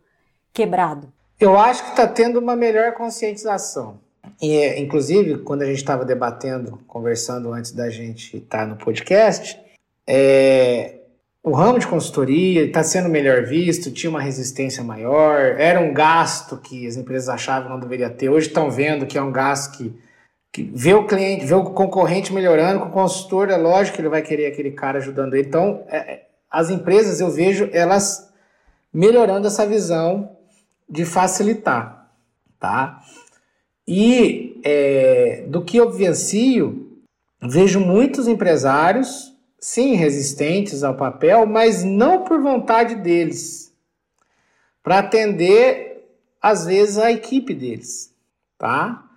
quebrado? Eu acho que está tendo uma melhor conscientização. E, inclusive, quando a gente estava debatendo, conversando antes da gente estar tá no podcast, é, o ramo de consultoria está sendo melhor visto, tinha uma resistência maior, era um gasto que as empresas achavam que não deveria ter. Hoje estão vendo que é um gasto que vê o cliente, vê o concorrente melhorando, com o consultor, é lógico que ele vai querer aquele cara ajudando ele. Então, é, é as empresas, eu vejo elas melhorando essa visão de facilitar, tá? E é, do que eu vivencio, vejo muitos empresários, sim, resistentes ao papel, mas não por vontade deles, para atender, às vezes, a equipe deles, tá?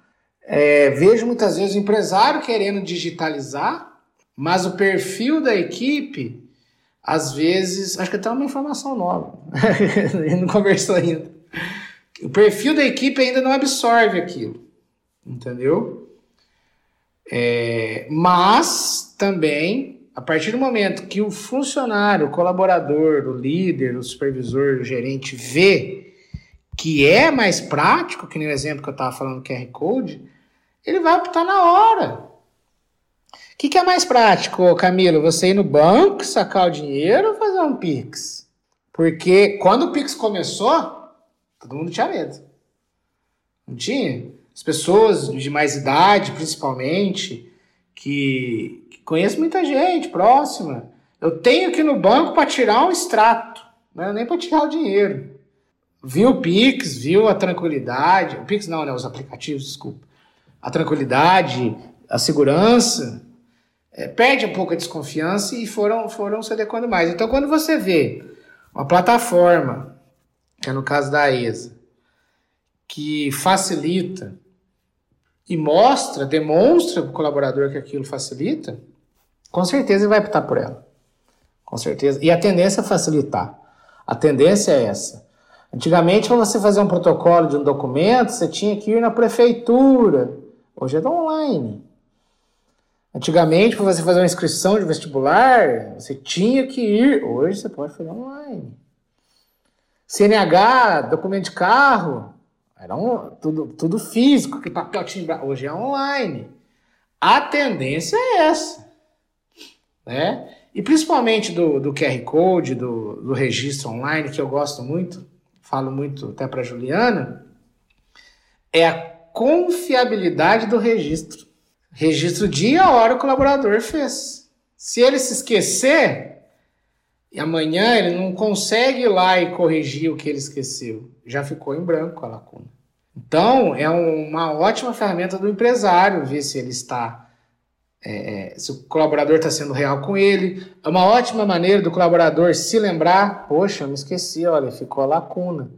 É, vejo muitas vezes o empresário querendo digitalizar, mas o perfil da equipe, às vezes, acho que até uma informação nova, ele não conversou ainda. O perfil da equipe ainda não absorve aquilo, entendeu? É, mas também, a partir do momento que o funcionário, o colaborador, o líder, o supervisor, o gerente vê que é mais prático, que nem o exemplo que eu estava falando, QR Code, ele vai optar na hora. O que, que, é mais prático, Camilo? Você ir no banco, sacar o dinheiro ou fazer um Pix? Porque quando o Pix começou, Todo mundo tinha medo. Não tinha? As pessoas de mais idade, principalmente, que, que conheço muita gente próxima. Eu tenho que ir no banco para tirar um extrato, não é nem para tirar o dinheiro. Viu o Pix, viu a tranquilidade. O Pix não, né? Os aplicativos, desculpa. A tranquilidade, a segurança. É, perde um pouco a desconfiança e foram, foram se adequando mais. Então, quando você vê uma plataforma que é no caso da ESA, que facilita e mostra, demonstra para o colaborador que aquilo facilita, com certeza ele vai optar por ela. Com certeza. E a tendência é facilitar. A tendência é essa. Antigamente, para você fazer um protocolo de um documento, você tinha que ir na prefeitura. Hoje é online. Antigamente, para você fazer uma inscrição de vestibular, você tinha que ir. Hoje você pode fazer online. CNH, documento de carro, era um, tudo, tudo físico, que papel tinha. Hoje é online. A tendência é essa. Né? E principalmente do, do QR Code, do, do registro online, que eu gosto muito, falo muito até para Juliana, é a confiabilidade do registro. Registro dia a hora o colaborador fez. Se ele se esquecer, e amanhã ele não consegue ir lá e corrigir o que ele esqueceu. Já ficou em branco a lacuna. Então, é uma ótima ferramenta do empresário ver se ele está. É, é se o colaborador está sendo real com ele. É uma ótima maneira do colaborador se lembrar: poxa, eu me esqueci, olha, ficou a lacuna.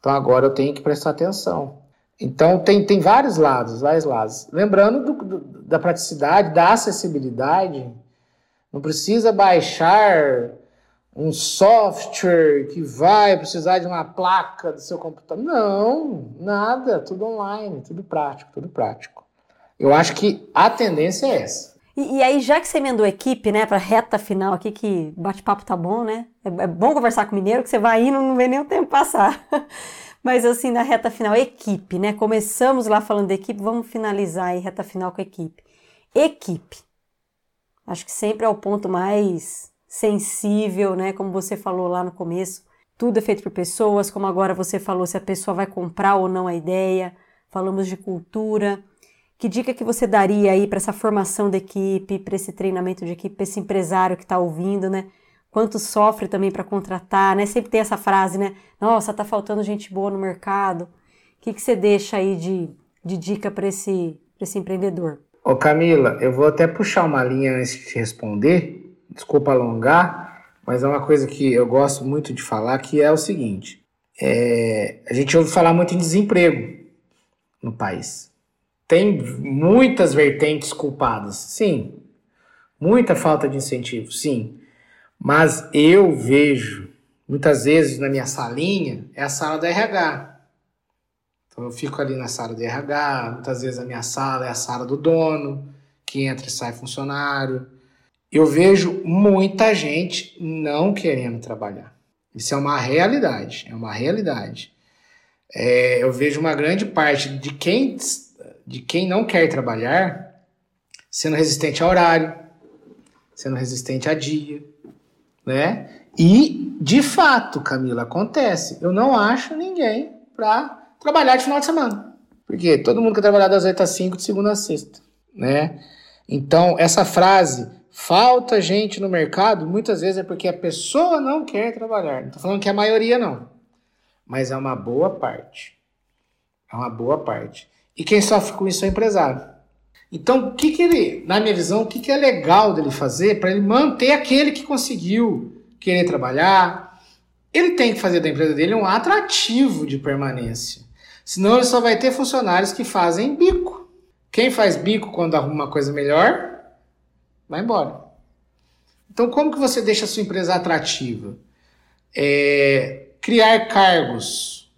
Então agora eu tenho que prestar atenção. Então tem, tem vários lados, vários lados. Lembrando do, do, da praticidade, da acessibilidade. Não precisa baixar um software que vai precisar de uma placa do seu computador. Não, nada, tudo online, tudo prático, tudo prático. Eu acho que a tendência é essa. E, e aí, já que você emendou equipe, né, para reta final aqui, que bate-papo tá bom, né? É, é, bom conversar com o mineiro, que você vai indo, não vê nem o tempo passar. Mas assim, na reta final, equipe, né? Começamos lá falando de equipe, vamos finalizar aí reta final com equipe. Equipe. Acho que sempre é o ponto mais sensível, né? Como você falou lá no começo, tudo é feito por pessoas, como agora você falou, se a pessoa vai comprar ou não a ideia. Falamos de cultura. Que dica que você daria aí para essa formação da equipe, para esse treinamento de equipe, para esse empresário que está ouvindo, né? Quanto sofre também para contratar, né? Sempre tem essa frase, né? Nossa, tá faltando gente boa no mercado. O que, que você deixa aí de, de dica para esse, esse empreendedor? Ô Camila, eu vou até puxar uma linha antes de te responder. Desculpa alongar, mas é uma coisa que eu gosto muito de falar, que é o seguinte. É, a gente ouve falar muito em desemprego no país. Tem muitas vertentes culpadas, sim. Muita falta de incentivo, sim. Mas eu vejo, muitas vezes na minha salinha, é a sala da RH. Então eu fico ali na sala do RH, muitas vezes a minha sala é a sala do dono, que entra e sai funcionário. Eu vejo muita gente não querendo trabalhar. Isso é uma realidade, é uma realidade. É, eu vejo uma grande parte de quem, de quem não quer trabalhar sendo resistente a horário, sendo resistente a dia, né? E, de fato, Camila, acontece. Eu não acho ninguém para trabalhar de final de semana. Porque todo mundo quer trabalhar das 8 às 5, de segunda a sexta, né? Então, essa frase, falta gente no mercado, muitas vezes é porque a pessoa não quer trabalhar. Não estou falando que a maioria, não. Mas é uma boa parte. É uma boa parte. E quem sofre com isso é o empresário. Então, o que, que ele, na minha visão, o que, que é legal dele fazer para ele manter aquele que conseguiu querer trabalhar? Ele tem que fazer da empresa dele um atrativo de permanência. Senão ele só vai ter funcionários que fazem bico. Quem faz bico quando arruma uma coisa melhor, vai embora. Então, como que você deixa a sua empresa atrativa? É, criar cargos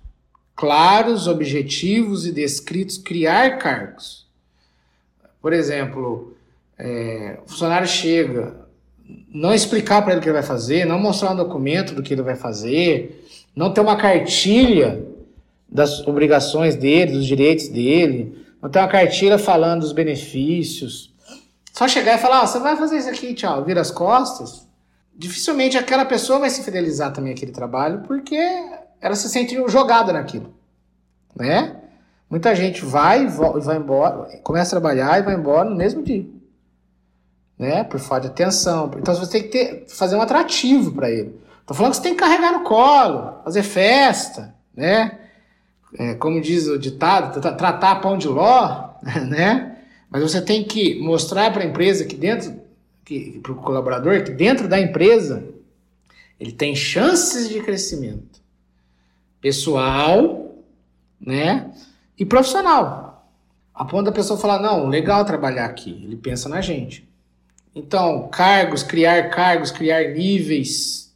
claros, objetivos e descritos. Criar cargos. Por exemplo, é, o funcionário chega, não explicar para ele o que ele vai fazer, não mostrar um documento do que ele vai fazer, não ter uma cartilha das obrigações dele, dos direitos dele, não tem uma cartilha falando dos benefícios. Só chegar e falar, oh, você vai fazer isso aqui, tchau, vira as costas. Dificilmente aquela pessoa vai se fidelizar também àquele trabalho, porque ela se sente jogada naquilo, né? Muita gente vai e vai embora, começa a trabalhar e vai embora no mesmo dia, né? Por falta de atenção. Então você tem que ter, fazer um atrativo para ele. Tô falando que você tem que carregar no colo, fazer festa, né? é, como diz o ditado, tratar pão de ló, né? Mas você tem que mostrar para a empresa que dentro, para o colaborador, que dentro da empresa ele tem chances de crescimento pessoal, né? E profissional. A ponto da pessoa falar, não, legal trabalhar aqui. Ele pensa na gente. Então, cargos, criar cargos, criar níveis,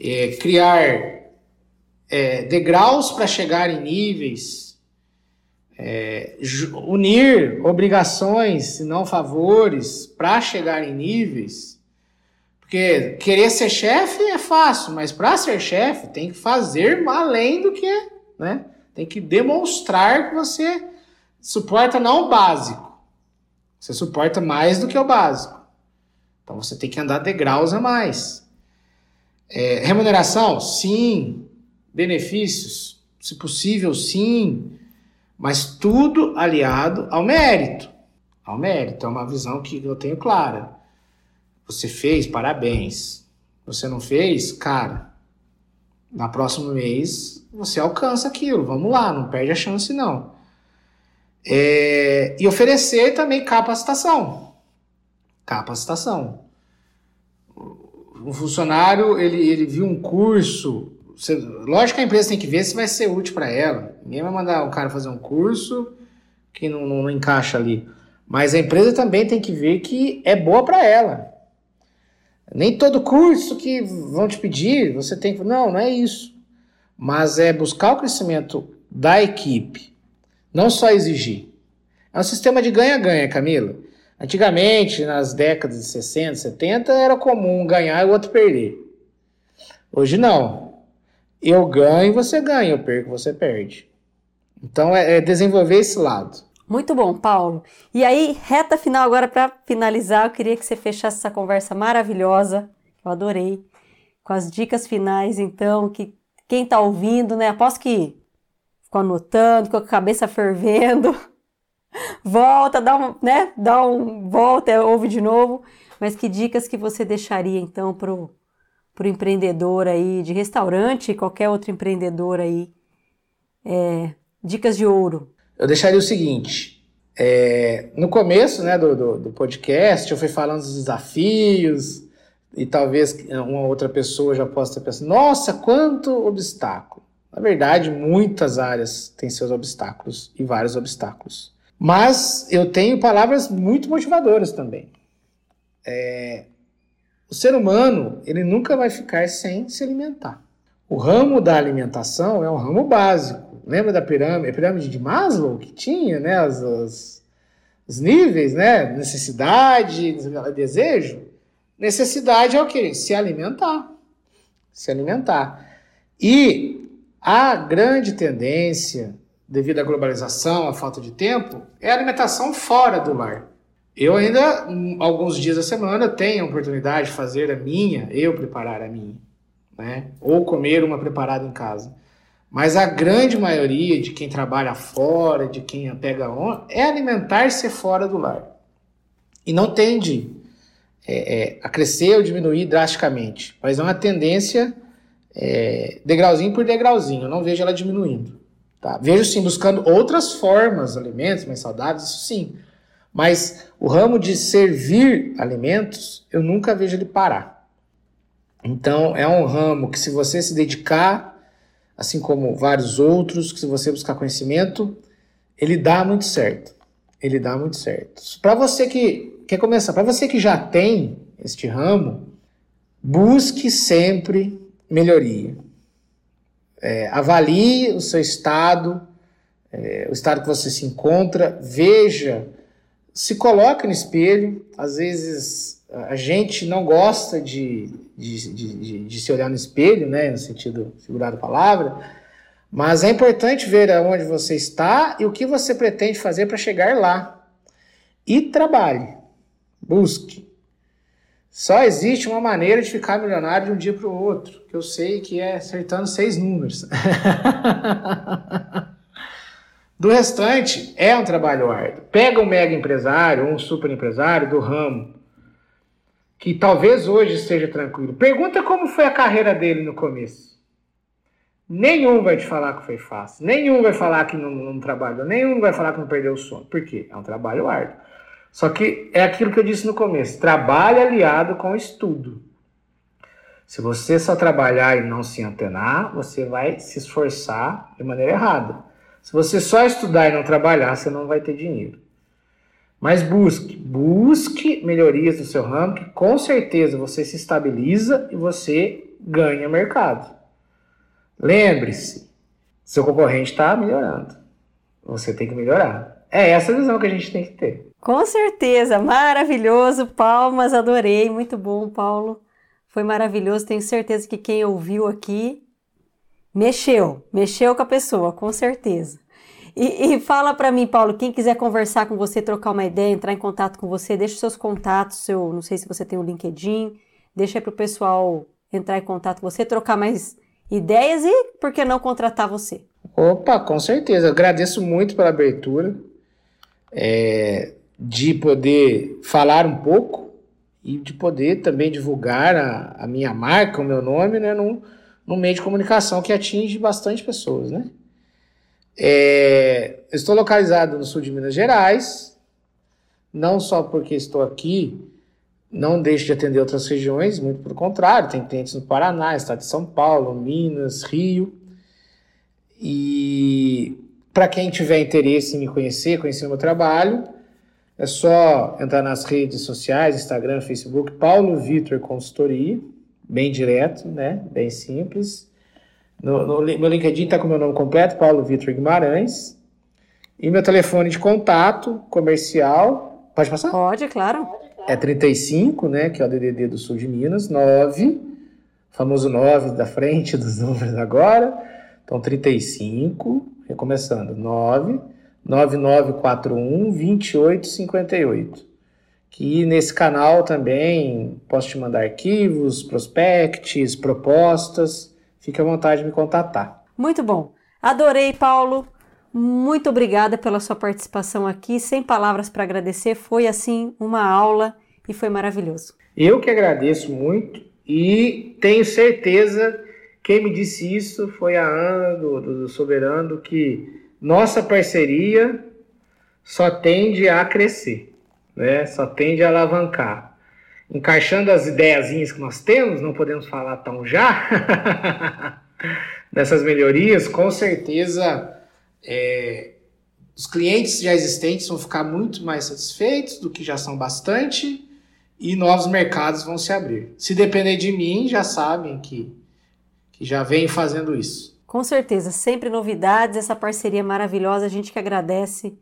é, criar é, degraus para chegar em níveis, é, unir obrigações e não favores para chegar em níveis. Porque querer ser chefe é fácil, mas para ser chefe tem que fazer além do que, né? Tem que demonstrar que você suporta não o básico. Você suporta mais do que o básico. Então você tem que andar degraus a mais. É, remuneração? Sim. Benefícios? Se possível, sim, mas tudo aliado ao mérito. Ao mérito, é uma visão que eu tenho clara. Você fez, parabéns. Você não fez, cara, na próximo mês você alcança aquilo. Vamos lá, não perde a chance não. É, e oferecer também capacitação. Capacitação. Um funcionário, ele, ele viu um curso você, lógico que a empresa tem que ver se vai ser útil para ela. Ninguém vai mandar o cara fazer um curso que não, não, não encaixa ali. Mas a empresa também tem que ver que é boa para ela. Nem todo curso que vão te pedir, você tem que. Não, não é isso. Mas é buscar o crescimento da equipe. Não só exigir. É um sistema de ganha-ganha, Camila. Antigamente, nas décadas de 60, 70, era comum ganhar e o outro perder. Hoje não eu ganho, você ganha, eu perco, você perde. Então é, é desenvolver esse lado. Muito bom, Paulo. E aí, reta final agora para finalizar, eu queria que você fechasse essa conversa maravilhosa, eu adorei, com as dicas finais, então, que quem está ouvindo, né, aposto que ficou anotando, com a cabeça fervendo. volta, dá um, né? Dá um volta, ouve de novo. Mas que dicas que você deixaria então pro pro empreendedor aí de restaurante, qualquer outro empreendedor aí? É, dicas de ouro. Eu deixaria o seguinte: é, no começo né, do, do, do, podcast, eu fui falando dos desafios, e talvez uma outra pessoa já possa ter pensado: nossa, quanto obstáculo! Na verdade, muitas áreas têm seus obstáculos e vários obstáculos. Mas eu tenho palavras muito motivadoras também. É, o ser humano, ele nunca vai ficar sem se alimentar. O ramo da alimentação é um ramo básico. Lembra da pirâmide, pirâmide de Maslow que tinha, né, as, as, os níveis, né, necessidade, desejo? Necessidade é o quê? Se alimentar. Se alimentar. E a grande tendência, devido à globalização, à falta de tempo, é a alimentação fora do lar. Eu ainda, alguns dias da semana, tenho a oportunidade de fazer a minha, eu preparar a minha, né? Ou comer uma preparada em casa. Mas a grande maioria de quem trabalha fora, de quem pega on, é alimentar-se fora do lar. E não tende é, é, a crescer ou diminuir drasticamente, mas é uma tendência é, degrauzinho por degrauzinho, eu não vejo ela diminuindo. Tá? Vejo sim buscando outras formas, alimentos mais saudáveis, isso sim. Mas o ramo de servir alimentos, eu nunca vejo ele parar. Então é um ramo que, se você se dedicar, assim como vários outros, que se você buscar conhecimento, ele dá muito certo. Ele dá muito certo. Para você que quer começar, para você que já tem este ramo, busque sempre melhoria. É, avalie o seu estado, é, o estado que você se encontra, veja, se coloque no espelho. Às vezes a gente não gosta de, de, de, de se olhar no espelho, né, no sentido figurado da palavra, mas é importante ver aonde você está e o que você pretende fazer para chegar lá. E trabalhe, busque. Só existe uma maneira de ficar milionário de um dia para o outro, que eu sei que é acertando seis números. do restante, é um trabalho árduo. Pega um mega empresário, um super empresário do ramo, que talvez hoje esteja tranquilo. Pergunta como foi a carreira dele no começo. Nenhum vai te falar que foi fácil. Nenhum vai falar que não, não trabalhou. Nenhum vai falar que não perdeu o sono. Por quê? É um trabalho árduo. Só que é aquilo que eu disse no começo: trabalho aliado com estudo. Se você só trabalhar e não se antenar, você vai se esforçar de maneira errada. Se você só estudar e não trabalhar, você não vai ter dinheiro. Mas busque, busque melhorias do seu que com certeza você se estabiliza e você ganha mercado. Lembre-se, seu concorrente está melhorando. Você tem que melhorar. É essa a visão que a gente tem que ter. Com certeza, maravilhoso, palmas, adorei, muito bom, Paulo. Foi maravilhoso, tenho certeza que quem ouviu aqui mexeu, mexeu com a pessoa, com certeza. E, e fala para mim, Paulo, quem quiser conversar com você, trocar uma ideia, entrar em contato com você, deixa os seus contatos, seu, não sei se você tem o um LinkedIn, deixa aí pro pessoal entrar em contato com você, trocar mais ideias e, por que não, contratar você. Opa, com certeza. Agradeço muito pela abertura. É, de poder falar um pouco e de poder também divulgar a, a minha marca, o meu nome, né, num, num meio de comunicação que atinge bastante pessoas, né? É, estou localizado no sul de Minas Gerais, não só porque estou aqui, não deixo de atender outras regiões, muito pelo contrário, tem clientes no Paraná, estado de São Paulo, Minas, Rio. E para quem tiver interesse em me conhecer, conhecer o meu trabalho, é só entrar nas redes sociais, Instagram, Facebook, Paulo Vitor Consultoria, bem direto, né? Bem simples. No, no meu LinkedIn está com meu nome completo, Paulo Vitor Guimarães. E meu telefone de contato comercial. Pode passar? Pode, claro. É 35, né? Que é o DDD do Sul de Minas, 9, famoso 9 da frente dos números agora. Então, 35, recomeçando, 9 9941 2858. Que nesse canal também posso te mandar arquivos, prospects, propostas. Fique à vontade de me contatar. Muito bom. Adorei, Paulo. muito obrigada pela sua participação aqui. Sem palavras para agradecer, foi assim uma aula e foi maravilhoso. Eu que agradeço muito e tenho certeza quem me disse isso foi a Ana do, do Soberano que nossa parceria só tende a crescer, né? Só tende a alavancar. Encaixando as ideiazinhas que nós temos, não podemos falar tão já, nessas melhorias, com certeza é, os clientes já existentes vão ficar muito mais satisfeitos do que já são bastante e novos mercados vão se abrir. Se depender de mim, já sabem que, que já vem fazendo isso. Com certeza, sempre novidades, essa parceria maravilhosa, a gente que agradece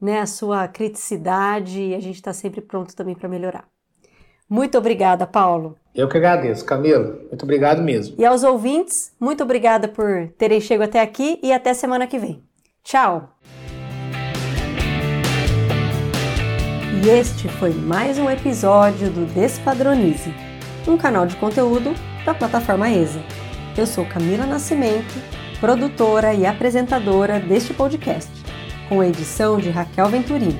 né, a sua criticidade e a gente está sempre pronto também para melhorar. Muito obrigada, Paulo. Eu que agradeço, Camilo. Muito obrigado mesmo. E aos ouvintes, muito obrigada por terem chegado até aqui e até semana que vem. Tchau! E este foi mais um episódio do Despadronize, um canal de conteúdo da plataforma ESA. Eu sou Camila Nascimento, produtora e apresentadora deste podcast, com a edição de Raquel Venturini.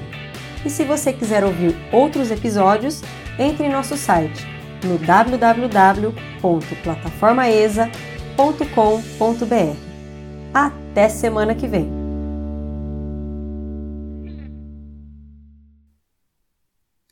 E se você quiser ouvir outros episódios, entre em nosso site no www.plataformaesa.com.br. Até semana que vem!